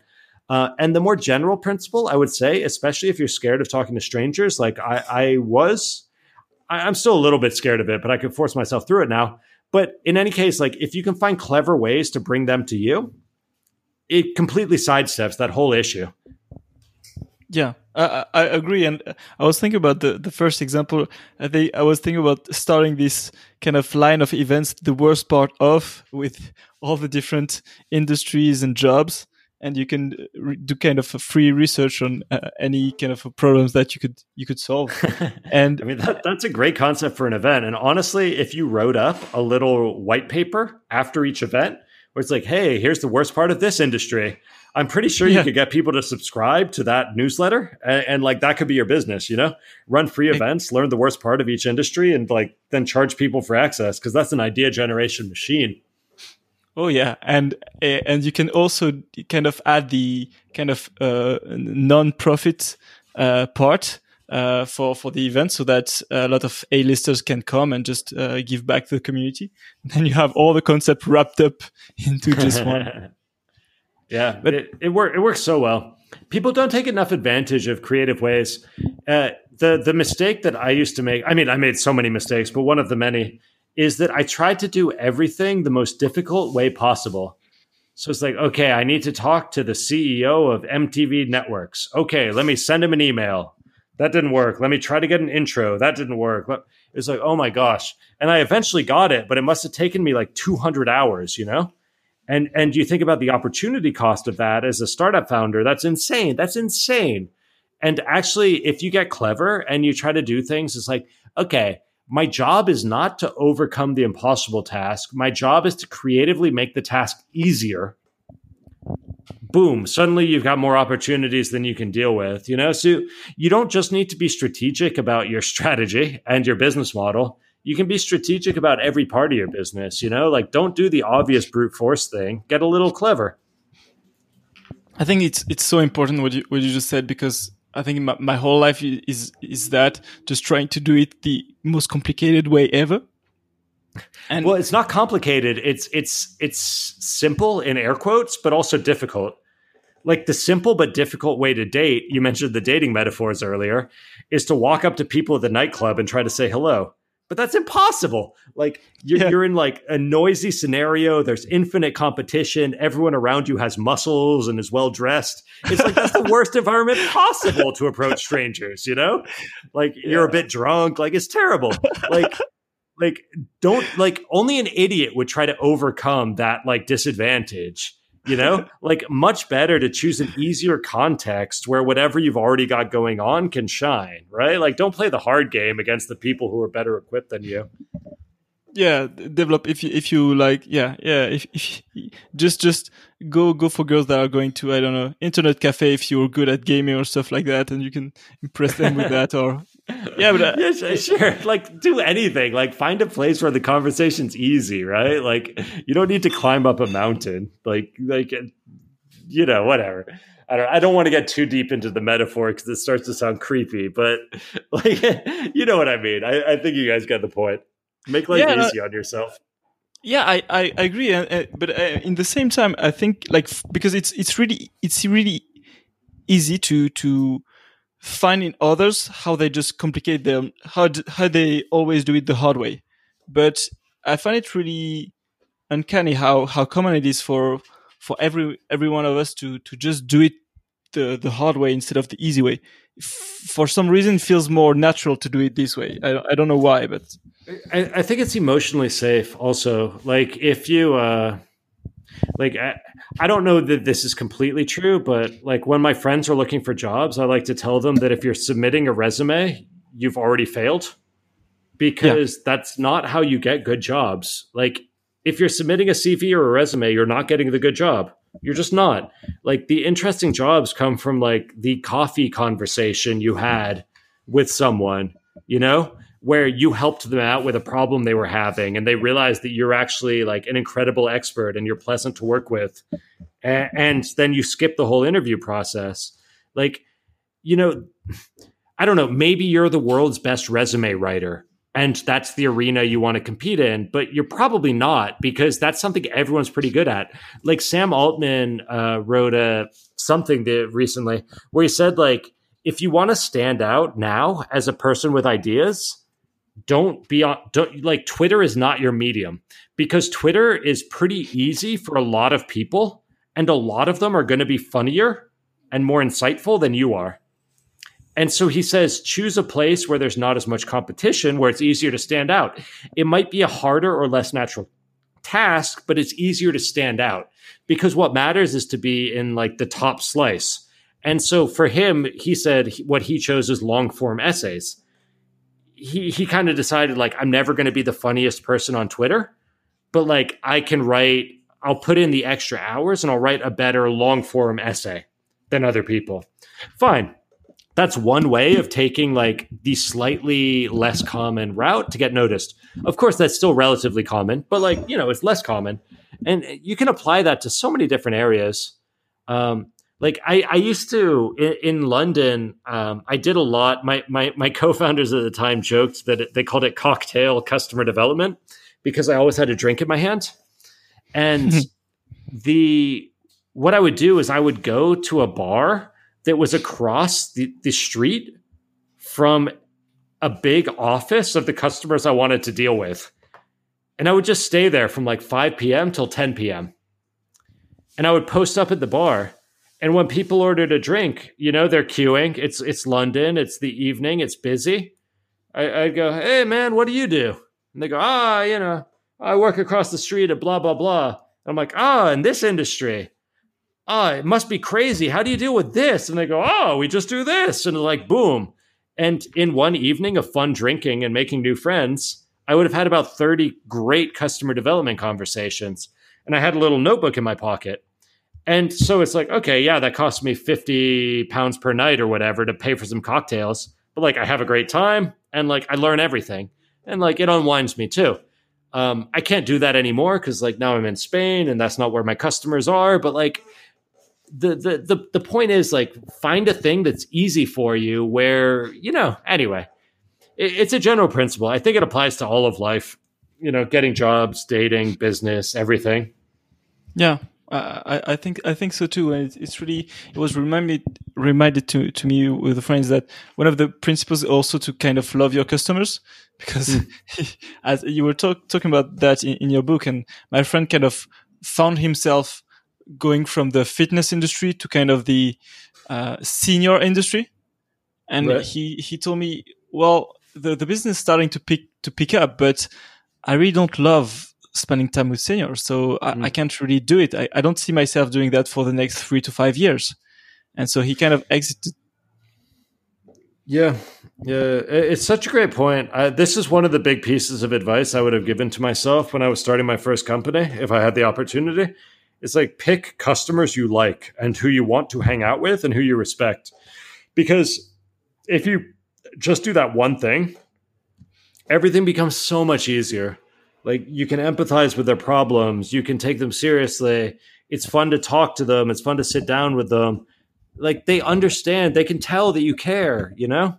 Uh, and the more general principle, I would say, especially if you're scared of talking to strangers, like I, I was, I, I'm still a little bit scared of it, but I can force myself through it now. But in any case, like if you can find clever ways to bring them to you, it completely sidesteps that whole issue. Yeah, I, I agree, and I was thinking about the, the first example. I think I was thinking about starting this kind of line of events. The worst part of with all the different industries and jobs, and you can uh, do kind of a free research on uh, any kind of problems that you could you could solve. And I mean that, that's a great concept for an event. And honestly, if you wrote up a little white paper after each event where it's like, hey, here's the worst part of this industry. I'm pretty sure yeah. you could get people to subscribe to that newsletter and, and, like that could be your business, you know? Run free events, learn the worst part of each industry and like then charge people for access because that's an idea generation machine. Oh yeah, and and you can also kind of add the kind of uh, non-profit uh, part uh, for for the event, so that a lot of A-listers can come and just uh, give back to the community. And then you have all the concept wrapped up into just one. yeah, but it it, work, it works so well. People don't take enough advantage of creative ways. Uh, the the mistake that I used to make, I mean, I made so many mistakes, but one of the many is that I tried to do everything the most difficult way possible. So it's like, okay, I need to talk to the CEO of MTV Networks. Okay, let me send him an email. That didn't work. Let me try to get an intro. That didn't work. It's like, oh my gosh. And I eventually got it, but it must have taken me like 200 hours, you know? And and you think about the opportunity cost of that as a startup founder, that's insane. That's insane. And actually, if you get clever and you try to do things, it's like, okay, my job is not to overcome the impossible task. My job is to creatively make the task easier boom, suddenly you've got more opportunities than you can deal with, you know? So you don't just need to be strategic about your strategy and your business model. You can be strategic about every part of your business, you know? Like don't do the obvious brute force thing. Get a little clever. I think it's it's so important what you what you just said because I think my, my whole life is is that just trying to do it the most complicated way ever. And well, it's not complicated. It's it's it's simple in air quotes, but also difficult like the simple but difficult way to date, you mentioned the dating metaphors earlier, is to walk up to people at the nightclub and try to say hello. But that's impossible. Like you're, yeah. you're in like a noisy scenario. There's infinite competition. Everyone around you has muscles and is well dressed. It's like that's the worst environment possible to approach strangers. You know, like yeah. you're a bit drunk. Like it's terrible. Like like don't like only an idiot would try to overcome that like disadvantage you know like much better to choose an easier context where whatever you've already got going on can shine right? Like don't play the hard game against the people who are better equipped than you. Yeah develop if you if you like yeah yeah if, if just just go go for girls that are going to i don't know internet cafe if you're good at gaming or stuff like that and you can impress them with that or yeah, but uh, yeah, sure. Like, do anything. Like, find a place where the conversation's easy, right? Like, you don't need to climb up a mountain. Like, like, you know, whatever. I don't. I don't want to get too deep into the metaphor because it starts to sound creepy. But like, you know what I mean. I, I think you guys get the point. Make life Yeah, no- easy on yourself. Yeah, I, I, I agree, uh, uh, but uh, in the same time, I think like f- because it's it's really it's really easy to to find in others how they just complicate them how how they always do it the hard way, but I find it really uncanny how how common it is for for every every one of us to to just do it the the hard way instead of the easy way. F- for some reason, feels more natural to do it this way. I I don't know why, but I, I think it's emotionally safe also like if you uh like I, I don't know that this is completely true but like when my friends are looking for jobs i like to tell them that if you're submitting a resume you've already failed because that's not how you get good jobs. Like if you're submitting a cv or a resume you're not getting the good job. You're just not. Like the interesting jobs come from like the coffee conversation you had with someone you know where you helped them out with a problem they were having and they realized that you're actually like an incredible expert and you're pleasant to work with. And, then you skip the whole interview process. Like you know i don't know maybe you're the world's best resume writer and that's the arena you want to compete in but you're probably not because that's something everyone's pretty good at. Like sam altman uh, wrote a something that recently where he said like if you want to stand out now as a person with ideas don't be on don't like twitter is not your medium because twitter is pretty easy for a lot of people and a lot of them are going to be funnier and more insightful than you are. And so he says choose a place where there's not as much competition where it's easier to stand out. It might be a harder or less natural task but it's easier to stand out because what matters is to be in like the top slice. And so for him he said what he chose is long form essays he he kind of decided like I'm never going to be the funniest person on Twitter, but like I can write I'll put in the extra hours and I'll write a better long form essay than other people. Fine. That's one way of taking like the slightly less common route to get noticed. Of course, that's still relatively common, but like, you know, it's less common. And you can apply that to so many different areas. Um, like I, I used to in, in London, um, I did a lot. My, my my co-founders at the time joked that it, they called it cocktail customer development because I always had a drink in my hand, and the what I would do is I would go to a bar that was across the, the street from a big office of the customers I wanted to deal with. And I would just stay there from like 5 p.m. till 10 p.m. And I would post up at the bar. And when people ordered a drink, you know, they're queuing. It's it's London, it's the evening, it's busy. I, I'd go, hey man, what do you do? And they go, ah, you know, I work across the street at blah blah blah. I'm like, ah, in this industry. Ah, it must be crazy. How do you deal with this? And they go, oh, we just do this. And like, boom. And in one evening of fun drinking and making new friends, I would have had about 30 great customer development conversations. And I had a little notebook in my pocket. And so it's like, okay, yeah, that cost me 50 pounds per night or whatever to pay for some cocktails. But like, I have a great time and like, I learn everything. And like, it unwinds me too. Um, I can't do that anymore because like now I'm in Spain and that's not where my customers are. But like, the, the the the point is like find a thing that's easy for you where you know anyway it, it's a general principle i think it applies to all of life you know getting jobs dating business everything Yeah, I, I think I think so too. And it's, really it was reminded reminded to to me with the friends that one of the principles also to kind of love your customers because as you were talk, talking about that in, in your book, and my friend kind of found himself going from the fitness industry to kind of the uh, senior industry, and Right. he he told me, well, the the business is starting to pick to pick up, but I really don't love spending time with seniors, so I, Mm. I can't really do it. I, I don't see myself doing that for the next three to five years, and so he kind of exited. yeah yeah it's such a great point I, this is one of the big pieces of advice i would have given to myself when i was starting my first company if i had the opportunity it's like pick customers you like and who you want to hang out with and who you respect because if you just do that one thing, everything becomes so much easier. Like you can empathize with their problems, you can take them seriously. It's fun to talk to them, it's fun to sit down with them. Like they understand, they can tell that you care, you know?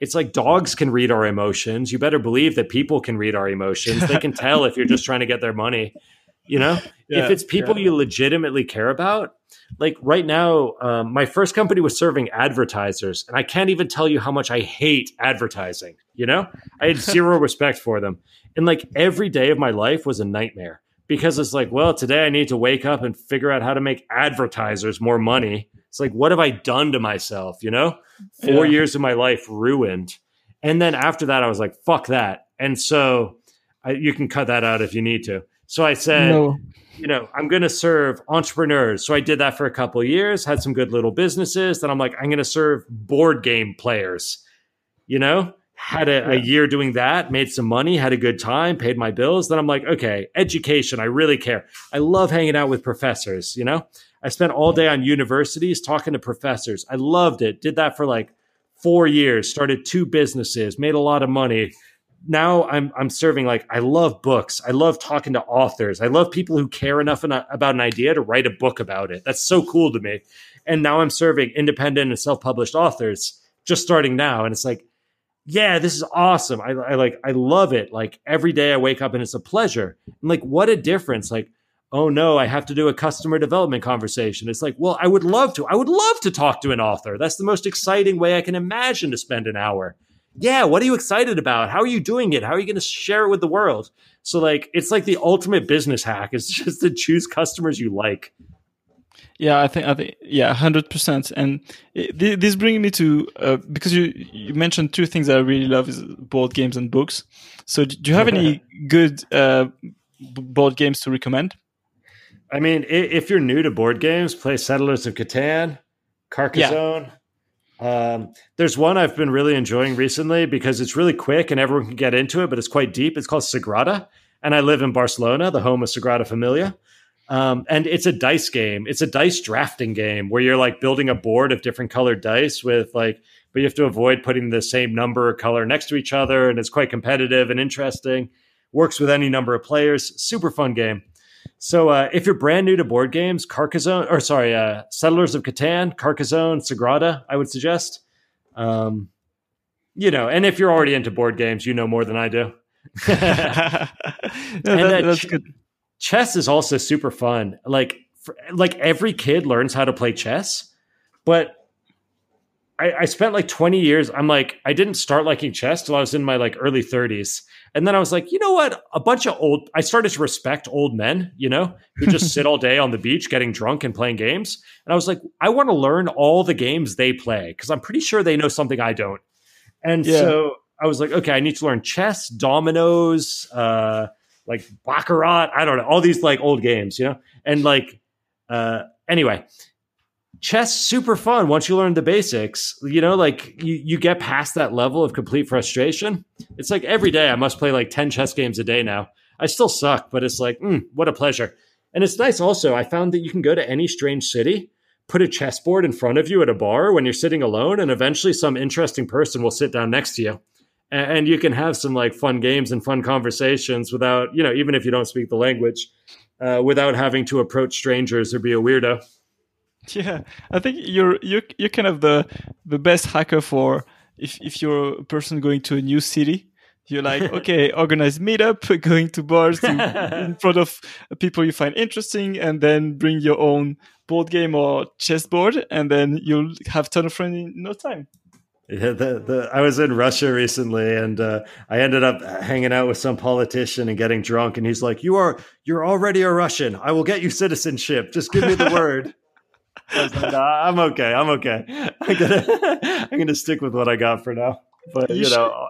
It's like dogs can read our emotions. You better believe that people can read our emotions. They can tell if you're just trying to get their money. You know, yeah, if it's people yeah. you legitimately care about, like right now, um, my first company was serving advertisers, and I can't even tell you how much I hate advertising. You know, I had zero respect for them, and like every day of my life was a nightmare because it's like, well, today I need to wake up and figure out how to make advertisers more money. It's like, what have I done to myself? You know, four yeah. years of my life ruined. And then after that, I was like, fuck that. And so I, you can cut that out if you need to. So I said, no. you know, I'm going to serve entrepreneurs. So I did that for a couple years, had some good little businesses. Then I'm like, I'm going to serve board game players, you know? Had a, yeah. a year doing that, made some money, had a good time, paid my bills. Then I'm like, okay, education, I really care. I love hanging out with professors, you know? I spent all day on universities talking to professors. I loved it. Did that for like four years, started two businesses, made a lot of money, now I'm I'm serving like I love books. I love talking to authors. I love people who care enough about an idea to write a book about it. That's so cool to me. And now I'm serving independent and self-published authors just starting now and it's like yeah, this is awesome. I, I like I love it. Like every day I wake up and it's a pleasure. And like what a difference. Like oh no, I have to do a customer development conversation. It's like, well, I would love to. I would love to talk to an author. That's the most exciting way I can imagine to spend an hour yeah, what are you excited about? How are you doing it? How are you going to share it with the world? So like it's like the ultimate business hack is just to choose customers you like. Yeah, I think I think yeah, hundred percent. And it, this brings me to uh, because you you mentioned two things that I really love is board games and books. So do you have any good uh, board games to recommend? I mean, if you're new to board games, play Settlers of Catan, Carcassonne. Yeah. Um, there's one I've been really enjoying recently because it's really quick and everyone can get into it, but it's quite deep. It's called Sagrada, and I live in Barcelona, the home of Sagrada Familia. Um, and it's a dice game. It's a dice drafting game where you're like building a board of different colored dice with like, but you have to avoid putting the same number or color next to each other, and it's quite competitive and interesting. Works with any number of players. Super fun game. So uh, if you're brand new to board games, Carcassonne, or sorry, uh, Settlers of Catan, Carcassonne, Sagrada, I would suggest. Um, you know, and if you're already into board games, you know more than I do. no, that, that's ch- good. Chess is also super fun. Like, for, like every kid learns how to play chess, but I, I spent like 20 years. I'm like, I didn't start liking chess till I was in my like early 30s. And then I was like, you know what? A bunch of old, I started to respect old men, you know, who just sit all day on the beach getting drunk and playing games. And I was like, I want to learn all the games they play because I'm pretty sure they know something I don't. And yeah. so I was like, okay, I need to learn chess, dominoes, uh, like Baccarat. I don't know, all these like old games, you know? And like, uh, anyway, chess super fun once you learn the basics you know like you, you get past that level of complete frustration it's like every day i must play like 10 chess games a day now i still suck but it's like mm, what a pleasure and it's nice also i found that you can go to any strange city put a chessboard in front of you at a bar when you're sitting alone and eventually some interesting person will sit down next to you and, you can have some like fun games and fun conversations without you know even if you don't speak the language uh, without having to approach strangers or be a weirdo Yeah, I think you're you're you're kind of the the best hacker for if if you're a person going to a new city. You're like, okay, organize meetup, going to bars to, in front of people you find interesting, and then bring your own board game or chessboard, and then you'll have ton of friends in no time. Yeah, the, the, I was in Russia recently, and uh, I ended up hanging out with some politician and getting drunk. And he's like, "You are you're already a Russian. I will get you citizenship. Just give me the word." like, I'm okay. I'm okay. I'm gonna I'm gonna stick with what I got for now. But you, you know,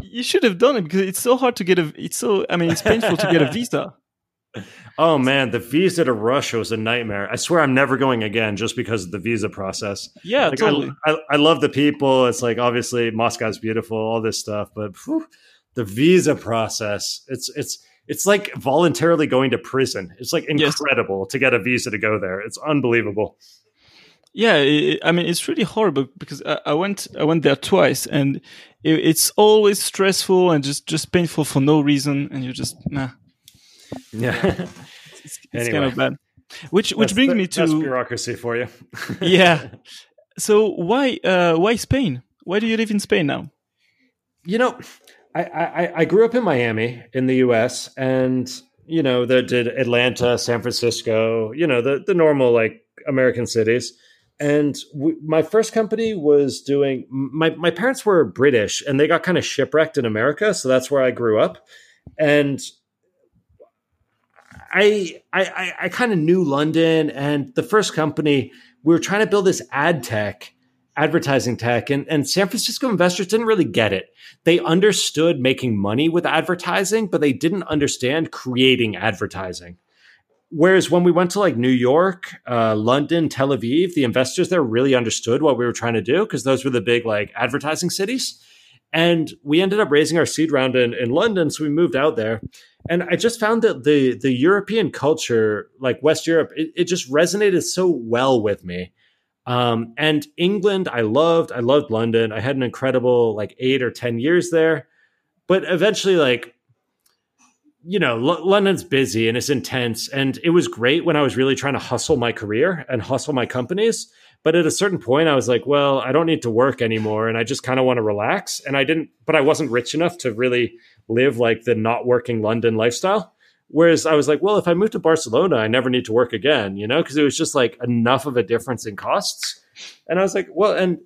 you should have done it because it's so hard to get a. It's so. I mean, it's painful to get a visa. Oh man, the visa to Russia was a nightmare. I swear I'm never going again just because of the visa process. Yeah, like, totally. I, I, I, love the people. It's like obviously Moscow's beautiful, all this stuff, but whew, the visa process, it's it's it's like voluntarily going to prison. It's like incredible yes. to get a visa to go there. It's unbelievable. Yeah, it, I mean it's really horrible because I, I, went I went there twice and it, it's always stressful and just just painful for no reason and you just nah. Yeah, it's, it's anyway. kind of bad. Which which brings the, me to bureaucracy for you. yeah. So why uh, why Spain? Why do you live in Spain now? You know, I, I, I grew up in Miami in the U.S. and you know the did Atlanta, San Francisco, you know the the normal like American cities. And we, my first company was doing my my parents were British and they got kind of shipwrecked in America, so that's where I grew up. And I I I kind of knew London and the first company we were trying to build this ad tech advertising tech and, and San Francisco investors didn't really get it. They understood making money with advertising, but they didn't understand creating advertising. Whereas when we went to like New York, uh, London, Tel Aviv, the investors there really understood what we were trying to do because those were the big like advertising cities. And we ended up raising our seed round in, in London. So we moved out there. And I just found that the the European culture, like West Europe, it, it just resonated so well with me. Um, and England, I loved. I loved London. I had an incredible like eight or ten years there. But eventually, like you know, L- London's busy and it's intense, and it was great when I was really trying to hustle my career and hustle my companies. But at a certain point, I was like, well, I don't need to work anymore. And I just kind of want to relax. And I didn't, but I wasn't rich enough to really live like the not working London lifestyle. Whereas I was like, well, if I move to Barcelona, I never need to work again, you know, because it was just like enough of a difference in costs. And I was like, well, and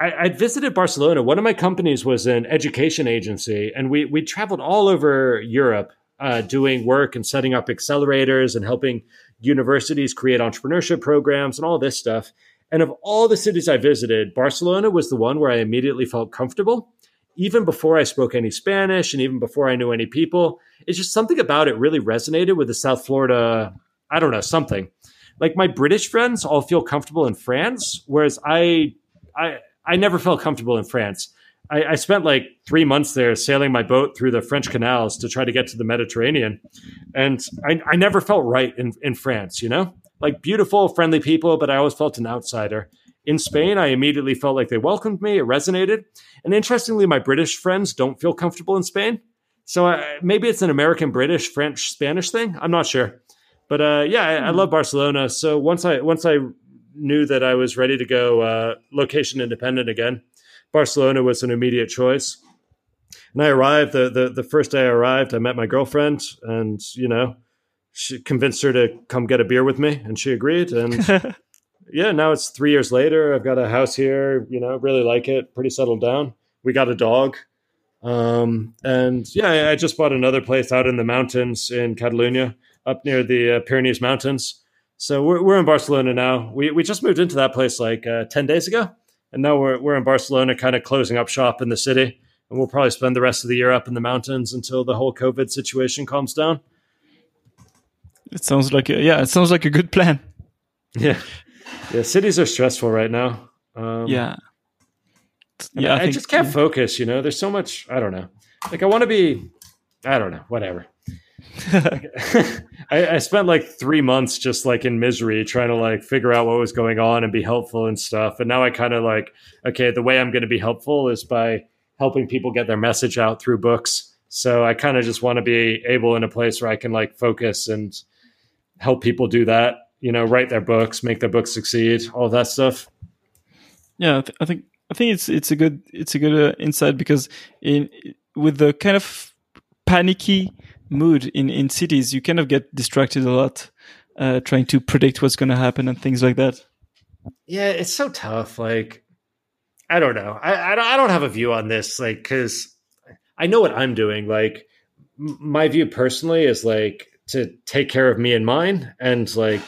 I, I'd visited Barcelona. One of my companies was an education agency, and we we traveled all over Europe uh, doing work and setting up accelerators and helping universities create entrepreneurship programs and all this stuff. And of all the cities I visited, Barcelona was the one where I immediately felt comfortable, even before I spoke any Spanish and even before I knew any people. It's just something about it really resonated with the South Florida, I don't know, something. Like my British friends all feel comfortable in France, whereas I I I never felt comfortable in France. I, I, spent like three months there sailing my boat through the French canals to try to get to the Mediterranean. And I, I never felt right in, in France, you know? Like beautiful, friendly people, but I always felt an outsider. In Spain, I immediately felt like they welcomed me. It resonated. And interestingly, my British friends don't feel comfortable in Spain. So uh, maybe it's an American, British, French, Spanish thing. I'm not sure. But uh, yeah, I, I, hmm. love Barcelona. So once I once I knew that I was ready to go uh, location independent again, Barcelona was an immediate choice. And I arrived the, the the first day I arrived, I met my girlfriend, and you know, she convinced her to come get a beer with me, and she agreed. And yeah, now it's three years later. I've got a house here. You know, really like it. Pretty settled down. We got a dog. Um, and yeah, I just bought another place out in the mountains in Catalonia, up near the uh, Pyrenees Mountains. So we're, we're in Barcelona now. We, we just moved into that place like uh, 10 days ago and now we're we're in Barcelona, kind of closing up shop in the city, and we'll probably spend the rest of the year up in the mountains until the whole COVID situation calms down. It sounds like a, yeah, it sounds like a good plan. Yeah, yeah. Cities are stressful right now. Um, yeah, yeah. I, I, just can't focus. You know, there's so much. I don't know. Like I want to be. I don't know. Whatever. I, I, spent like three months just like in misery trying to like figure out what was going on and be helpful and stuff. And now I kind of like, okay, the way I'm going to be helpful is by helping people get their message out through books. So I kind of just want to be able in a place where I can like focus and help people do that, you know, write their books, make their books succeed, all that stuff. Yeah, I, th- I think I think it's it's a good it's a good uh, insight because in with the kind of panicky mood in in cities, you kind of get distracted a lot, uh, trying to predict what's going to happen and things like that. Yeah, it's so tough. Like, I don't know. I I don't, I don't have a view on this. Like, because I know what I'm doing. Like, m- my view personally is like to take care of me and mine, and like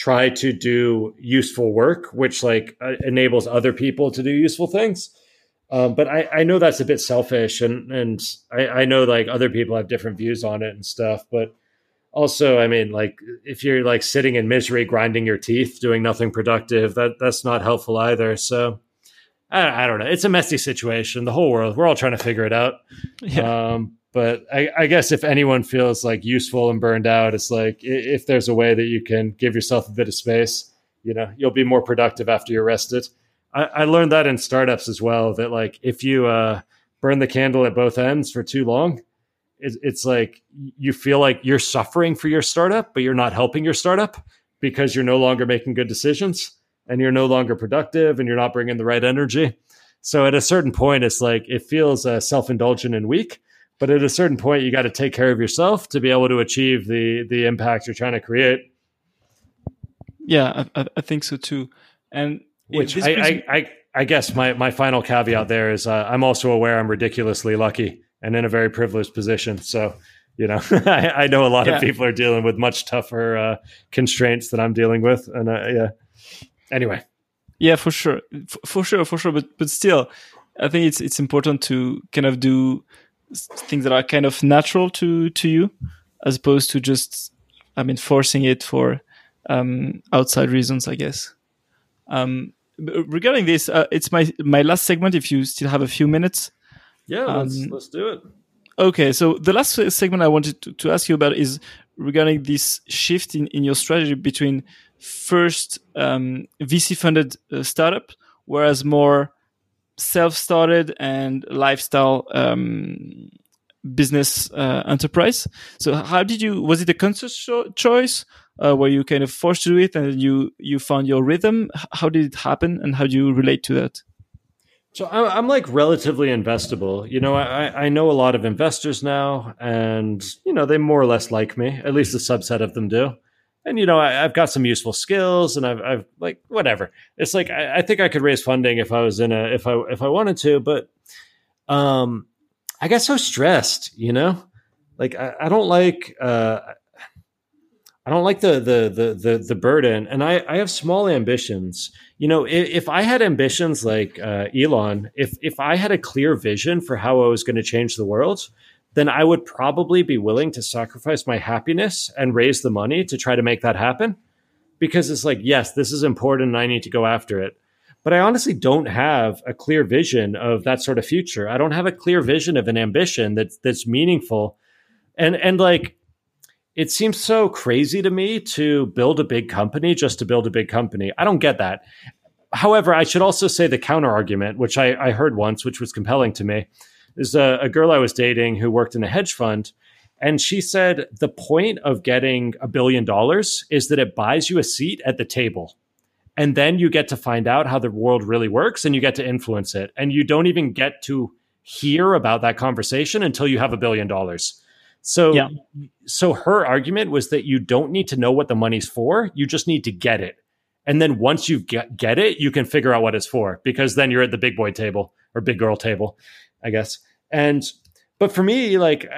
try to do useful work, which like uh, enables other people to do useful things. Um, but I, I know that's a bit selfish, and and I, I know like other people have different views on it and stuff. But also, I mean, like if you're like sitting in misery, grinding your teeth, doing nothing productive, that that's not helpful either. So I, I don't know. It's a messy situation. The whole world, we're all trying to figure it out. Yeah. Um, but I, I, guess if anyone feels like useful and burned out, it's like if there's a way that you can give yourself a bit of space, You know, you'll be more productive after you're rested. I, I learned that in startups as well. That like if you uh, burn the candle at both ends for too long, it, it's like you feel like you're suffering for your startup, but you're not helping your startup because you're no longer making good decisions and you're no longer productive and you're not bringing the right energy. So at a certain point, it's like it feels uh, self indulgent and weak. But at a certain point, you got to take care of yourself to be able to achieve the the impact you're trying to create. Yeah, I, I think so too. And which I, I, I, I, guess my, my final caveat there is uh, I'm also aware I'm ridiculously lucky and in a very privileged position. So, you know, I, I, know a lot yeah. of people are dealing with much tougher uh, constraints that I'm dealing with. And uh, yeah, anyway. Yeah, for sure. For, for sure, for sure. But, but still, I think it's, it's important to kind of do things that are kind of natural to, to you as opposed to just, I mean, forcing it for um, outside reasons, I guess. Um, regarding this, uh, it's my my last segment. If you still have a few minutes, yeah, let's um, let's do it. Okay, so the last segment I wanted to, to ask you about is regarding this shift in, in your strategy between first um, VC funded uh, startup, whereas more self started and lifestyle um, business uh, enterprise. So, how did you? Was it a conscious cho- choice? uh, where you kind of forced to do it and you you found your rhythm how did it happen and how do you relate to that so I'm like relatively investable. You know, I, I know a lot of investors now, and you know they more or less like me. At least a subset of them do. And you know, I, have got some useful skills, and I've, I've like whatever. It's like I, I, think I could raise funding if I was in a if I if I wanted to, but um, I got so stressed. You know, like I, I don't like uh, I don't like the the the the, the burden, and I, I have small ambitions. You know, if, if I had ambitions like uh, Elon, if if I had a clear vision for how I was going to change the world, then I would probably be willing to sacrifice my happiness and raise the money to try to make that happen. Because it's like, yes, this is important, and I need to go after it. But I honestly don't have a clear vision of that sort of future. I don't have a clear vision of an ambition that's that's meaningful, and and like it seems so crazy to me to build a big company just to build a big company. I don't get that. However, I should also say the counter argument, which I, I heard once, which was compelling to me, is a, a girl I was dating who worked in a hedge fund. And she said the point of getting a billion dollars is that it buys you a seat at the table. And then you get to find out how the world really works and you get to influence it. And you don't even get to hear about that conversation until you have a billion dollars. So, yeah. so her argument was that you don't need to know what the money's for. You just need to get it. And then once you get, get it, you can figure out what it's for because then you're at the big boy table or big girl table, I guess. And, but for me, like, uh,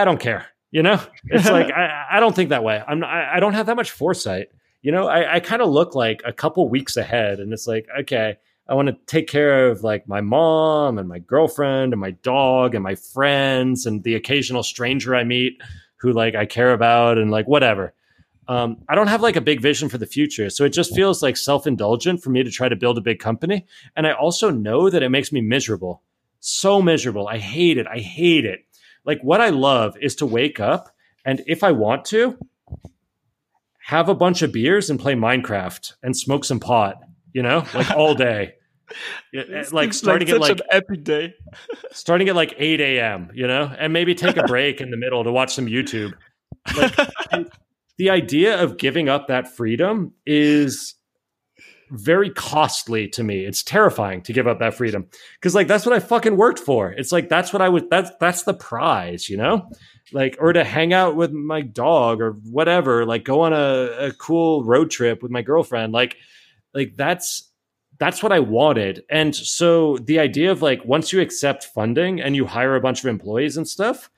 I don't care. You know, it's like, I, I don't think that way. I'm, I, I don't have that much foresight. You know, I, I kind of look like a couple weeks ahead and it's like, okay, I want to take care of like my mom and my girlfriend and my dog and my friends and the occasional stranger I meet who like I care about and like whatever. Um, I don't have like a big vision for the future. So it just feels like self indulgent for me to try to build a big company. And I also know that it makes me miserable. So miserable. I hate it. I hate it. Like what I love is to wake up and if I want to, have a bunch of beers and play Minecraft and smoke some pot you know, like all day. like starting like at like epic day. starting at like eight a.m. You know, and maybe take a break in the middle to watch some YouTube. Like the idea of giving up that freedom is very costly to me. It's terrifying to give up that freedom because like that's what I fucking worked for. It's like that's what I was. That's that's the prize, you know. Like or to hang out with my dog or whatever. Like go on a, a cool road trip with my girlfriend. Like like that's that's what I wanted. And so the idea of like once you accept funding and you hire a bunch of employees and stuff,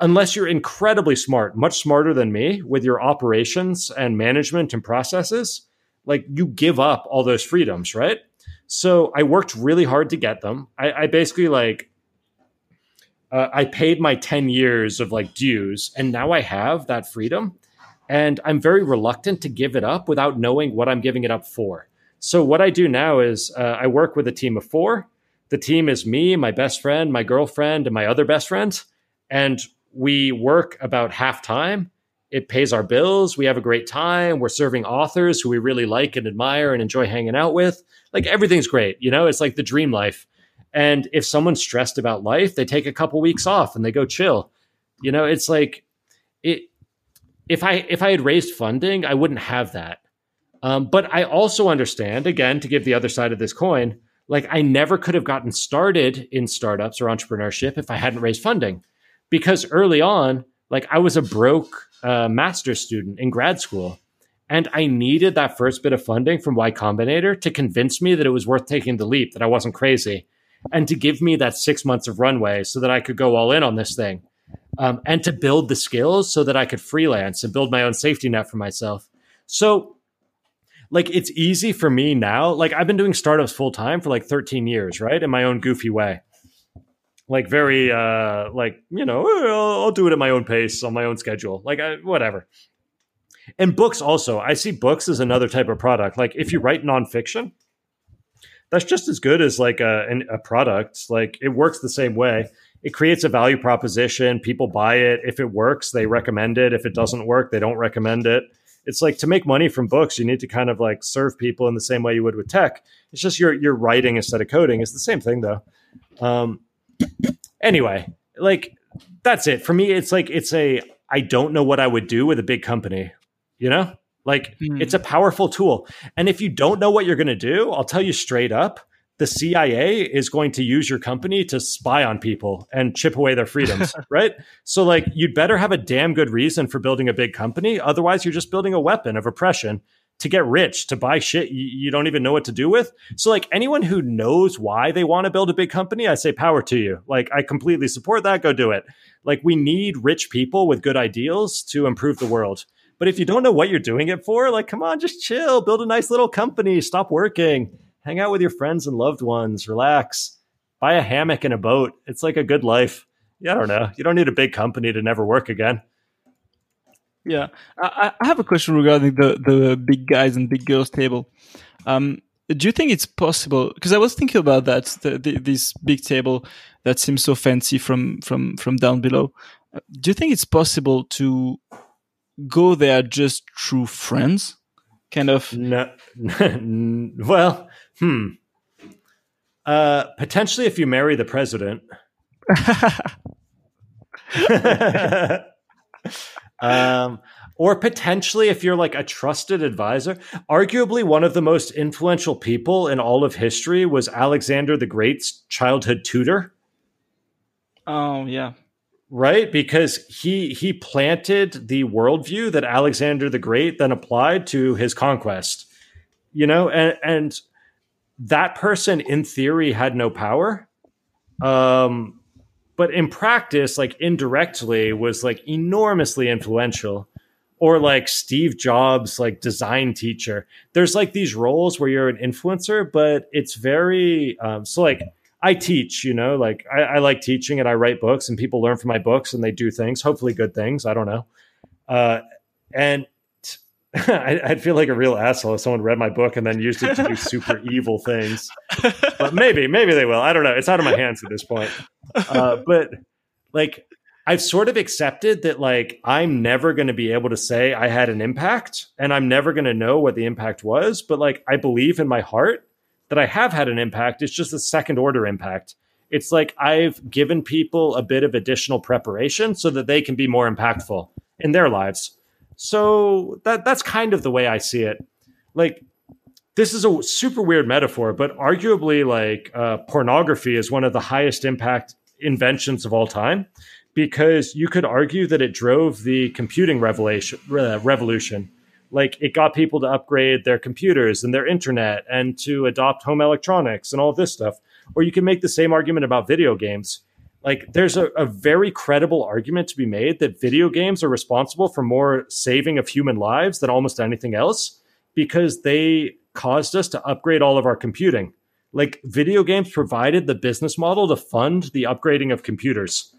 unless you're incredibly smart, much smarter than me with your operations and management and processes, like you give up all those freedoms, right? So I worked really hard to get them. I, I basically like uh, I paid my 10 years of like dues and now I have that freedom. And I'm very reluctant to give it up without knowing what I'm giving it up for. So what I do now is uh, I work with a team of four. The team is me, my best friend, my girlfriend, and my other best friend, and we work about half time. it pays our bills. We have a great time. We're serving authors who we really like and admire and enjoy hanging out with. Like everything's great. You know, it's like the dream life. And if someone's stressed about life, they take a couple weeks off and they go chill. You know, it's like it if I if I had raised funding, I wouldn't have that. Um, but I also understand, again, to give the other side of this coin, like I never could have gotten started in startups or entrepreneurship if I hadn't raised funding. Because early on, like I was a broke uh, master's student in grad school. And I needed that first bit of funding from Y Combinator to convince me that it was worth taking the leap, that I wasn't crazy, and to give me that six months of runway so that I could go all in on this thing. Um, and to build the skills so that I could freelance and build my own safety net for myself. So like it's easy for me now. Like I've been doing startups full time for like 13 years, right? In my own goofy way. Like very uh like, you know, I'll, I'll do it at my own pace on my own schedule. Like I, whatever. And books also. I see books as another type of product. Like if you write nonfiction, that's just as good as like a, a product. Like it works the same way. It creates a value proposition. People buy it. If it works, they recommend it. If it doesn't work, they don't recommend it it's like to make money from books, you need to kind of like serve people in the same way you would with tech. It's just you're you're writing instead of coding. It's the same thing though. Um, anyway, like that's it for me. It's like it's a I don't know what I would do with a big company. You know, like mm. it's a powerful tool. And if you don't know what you're going to do, I'll tell you straight up the CIA is going to use your company to spy on people and chip away their freedoms, right? So, like, you'd better have a damn good reason for building a big company. Otherwise, you're just building a weapon of oppression to get rich, to buy shit you, don't even know what to do with. So, like, anyone who knows why they want to build a big company, I say power to you. Like, I completely support that. Go do it. Like, we need rich people with good ideals to improve the world. But if you don't know what you're doing it for, like, come on, just chill, build a nice little company, stop working hang out with your friends and loved ones, relax, buy a hammock and a boat. It's like a good life. Yeah, I don't know. You don't need a big company to never work again. Yeah, I, I have a question regarding the the big guys and big girls table. Um, do you think it's possible? Because I was thinking about that, the, the, this big table that seems so fancy from from from down below. Do you think it's possible to go there just through friends? Kind of. No. well, Hmm. Uh, potentially, if you marry the president. um, or potentially, if you're like a trusted advisor. Arguably, one of the most influential people in all of history was Alexander the Great's childhood tutor. Oh yeah, right because he he planted the worldview that alexander the great then applied to his conquest you know and and that person in theory had no power um but in practice like indirectly was like enormously influential. Or like steve jobs like design teacher. There's like these roles where you're an influencer but it's very um, so like i teach you know like I, I like teaching and i write books and people learn from my books and they do things hopefully good things i don't know. Uh, and I, would feel like a real asshole if someone read my book and then used it to do super evil things. But maybe, maybe they will. I don't know. It's out of my hands at this point. Uh, but like, I've sort of accepted that like I'm never going to be able to say I had an impact, and I'm never going to know what the impact was. But like, I believe in my heart that I have had an impact. It's just a second order impact. It's like I've given people a bit of additional preparation so that they can be more impactful in their lives so that that's kind of the way I see it. Like this is a super weird metaphor, but arguably, like uh, pornography is one of the highest impact inventions of all time because you could argue that it drove the computing revelation, revolution. Like it got people to upgrade their computers and their internet and to adopt home electronics and all this stuff. Or you can make the same argument about video games like there's a, a, very credible argument to be made that video games are responsible for more saving of human lives than almost anything else because they caused us to upgrade all of our computing. Like video games provided the business model to fund the upgrading of computers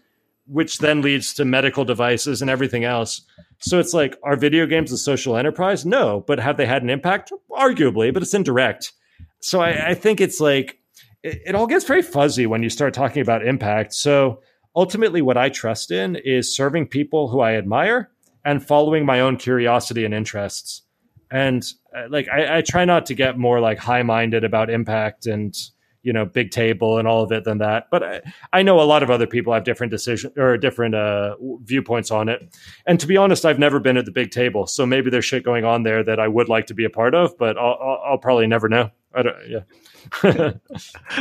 which then leads to medical devices and everything else. So it's like are video games a social enterprise? No but have they had an impact? Arguably but it's indirect. So I, I think it's like it, it all gets very fuzzy when you start talking about impact. So ultimately, what I trust in is serving people who I admire and following my own curiosity and interests. And uh, like I, I try not to get more like high minded about impact and you know big table and all of it than that. But I, I, know a lot of other people have different decision or different uh, viewpoints on it. And to be honest i've never been at the big table so maybe there's shit going on there that i would like to be a part of but i'll, I'll, I'll probably never know. I don't yeah.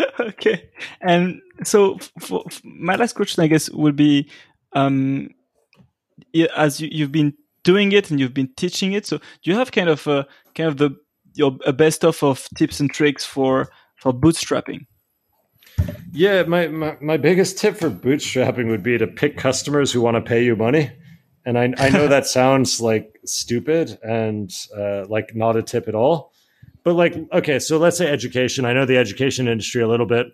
Okay. And so for, for my last question i guess would be um as you, you've been doing it and you've been teaching it so do you have kind of a kind of the your a best of of tips and tricks for for bootstrapping? Yeah, my, my, my biggest tip for bootstrapping would be to pick customers who want to pay you money. And I, I know that sounds like stupid and uh, like not a tip at all. But like, okay, so let's say education. I know the education industry a little bit.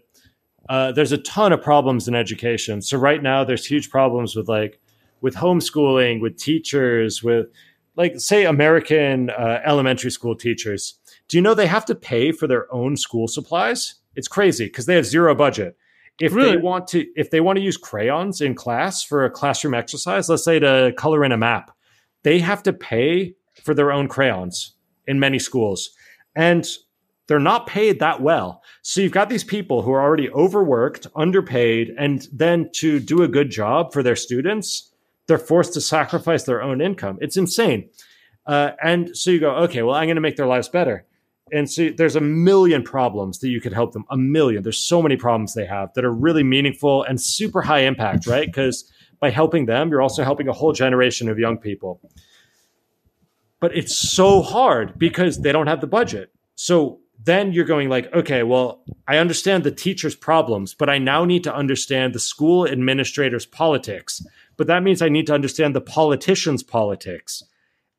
Uh, there's a ton of problems in education. So right now, there's huge problems with like with homeschooling, with teachers, with like say American uh, elementary school teachers do you know they have to pay for their own school supplies? It's crazy because they have zero budget. If really? they want to, if they want to use crayons in class for a classroom exercise, let's say to color in a map, they have to pay for their own crayons in many schools, and they're not paid that well. So you've got these people who are already overworked, underpaid, and then to do a good job for their students, they're forced to sacrifice their own income. It's insane. Uh, and so you go, okay, well, I'm going to make their lives better and so there's a million problems that you could help them a million. There's so many problems they have that are really meaningful and super high impact right? Because by helping them you're also helping a whole generation of young people. But it's so hard because they don't have the budget. So then you're going like okay well i understand the teacher's problems but i now need to understand the school administrator's politics. But that means i need to understand the politician's politics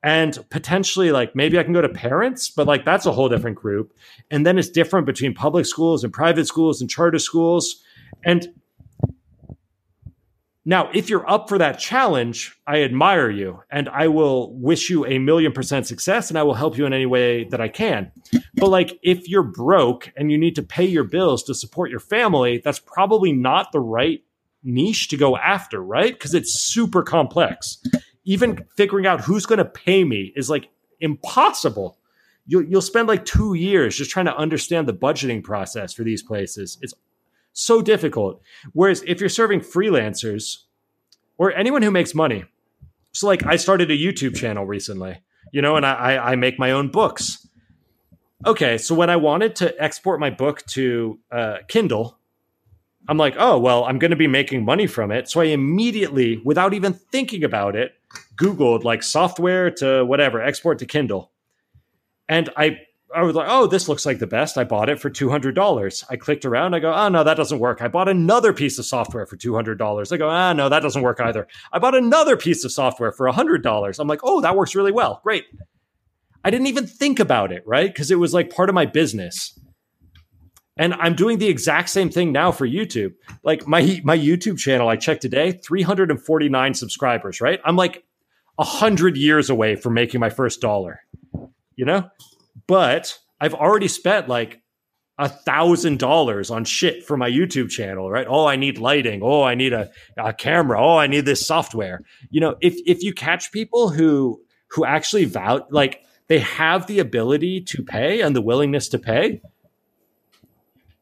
and potentially like maybe I can go to parents, but like that's a whole different group. And then it's different between public schools and private schools and charter schools. And now, if you're up for that challenge, I admire you and I will wish you a million percent success and I will help you in any way that I can. But like if you're broke and you need to pay your bills to support your family, that's probably not the right niche to go after, right? Because it's super complex even figuring out who's going to pay me is like impossible. You'll, you'll spend like two years just trying to understand the budgeting process for these places. It's so difficult. Whereas if you're serving freelancers or anyone who makes money, so like I started a YouTube channel recently, you know, and I, I make my own books. Okay, so when I wanted to export my book to uh, Kindle, I'm like, oh, well, I'm going to be making money from it. So I immediately, without even thinking about it, Googled like software to whatever, export to Kindle. And I I was like, oh, this looks like the best. I bought it for $200. I clicked around. I go, oh, no, that doesn't work. I bought another piece of software for $200. I go, ah, no, that doesn't work either. I bought another piece of software for $100. I'm like, oh, that works really well. Great. I didn't even think about it, right? Because it was like part of my business. And I'm doing the exact same thing now for YouTube. Like my my YouTube channel, I checked today, 349 subscribers, right? I'm like a hundred years away from making my first dollar. You know? But I've already spent like a thousand dollars on shit for my YouTube channel, right? Oh, I need lighting. Oh, I need a, a camera. Oh, I need this software. You know, if if you catch people who who actually vow like they have the ability to pay and the willingness to pay,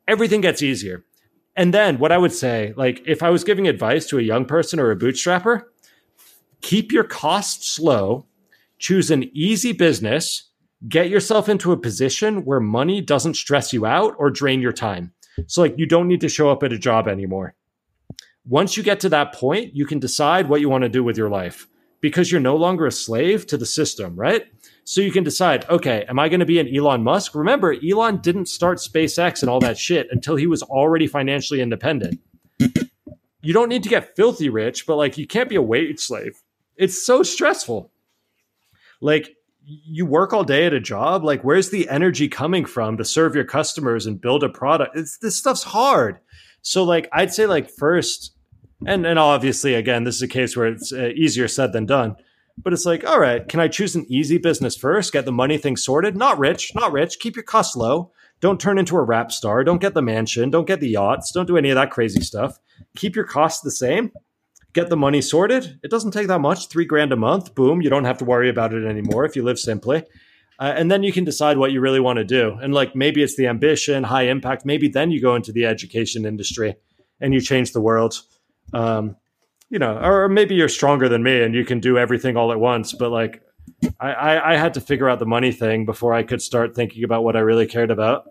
everything gets easier. And then what I would say, like if I was giving advice to a young person or a bootstrapper, keep your costs low, choose an easy business, get yourself into a position where money doesn't stress you out or drain your time. So like you don't need to show up at a job anymore. Once you get to that point, you can decide what you want to do with your life because you're no longer a slave to the system, right? So you can decide, okay, am I going to be an Elon Musk? Remember, Elon didn't start SpaceX and all that shit until he was already financially independent. You don't need to get filthy rich, but like you can't be a wage slave. It's so stressful. Like you work all day at a job, like where's the energy coming from to serve your customers and build a product? It's this stuff's hard. So like I'd say like first and and obviously again this is a case where it's uh, easier said than done but it's like, all right, can I choose an easy business first, get the money thing sorted? Not rich, not rich. Keep your costs low. Don't turn into a rap star. Don't get the mansion. Don't get the yachts. Don't do any of that crazy stuff. Keep your costs the same. get the money sorted. It doesn't take that much, three grand a month. Boom, you don't have to worry about it anymore if you live simply. Uh, and then you can decide what you really want to do. And like maybe it's the ambition, high impact. Maybe then you go into the education industry and you change the world. Um, you know, or maybe you're stronger than me and you can do everything all at once. But like, I, I, I had to figure out the money thing before I could start thinking about what I really cared about.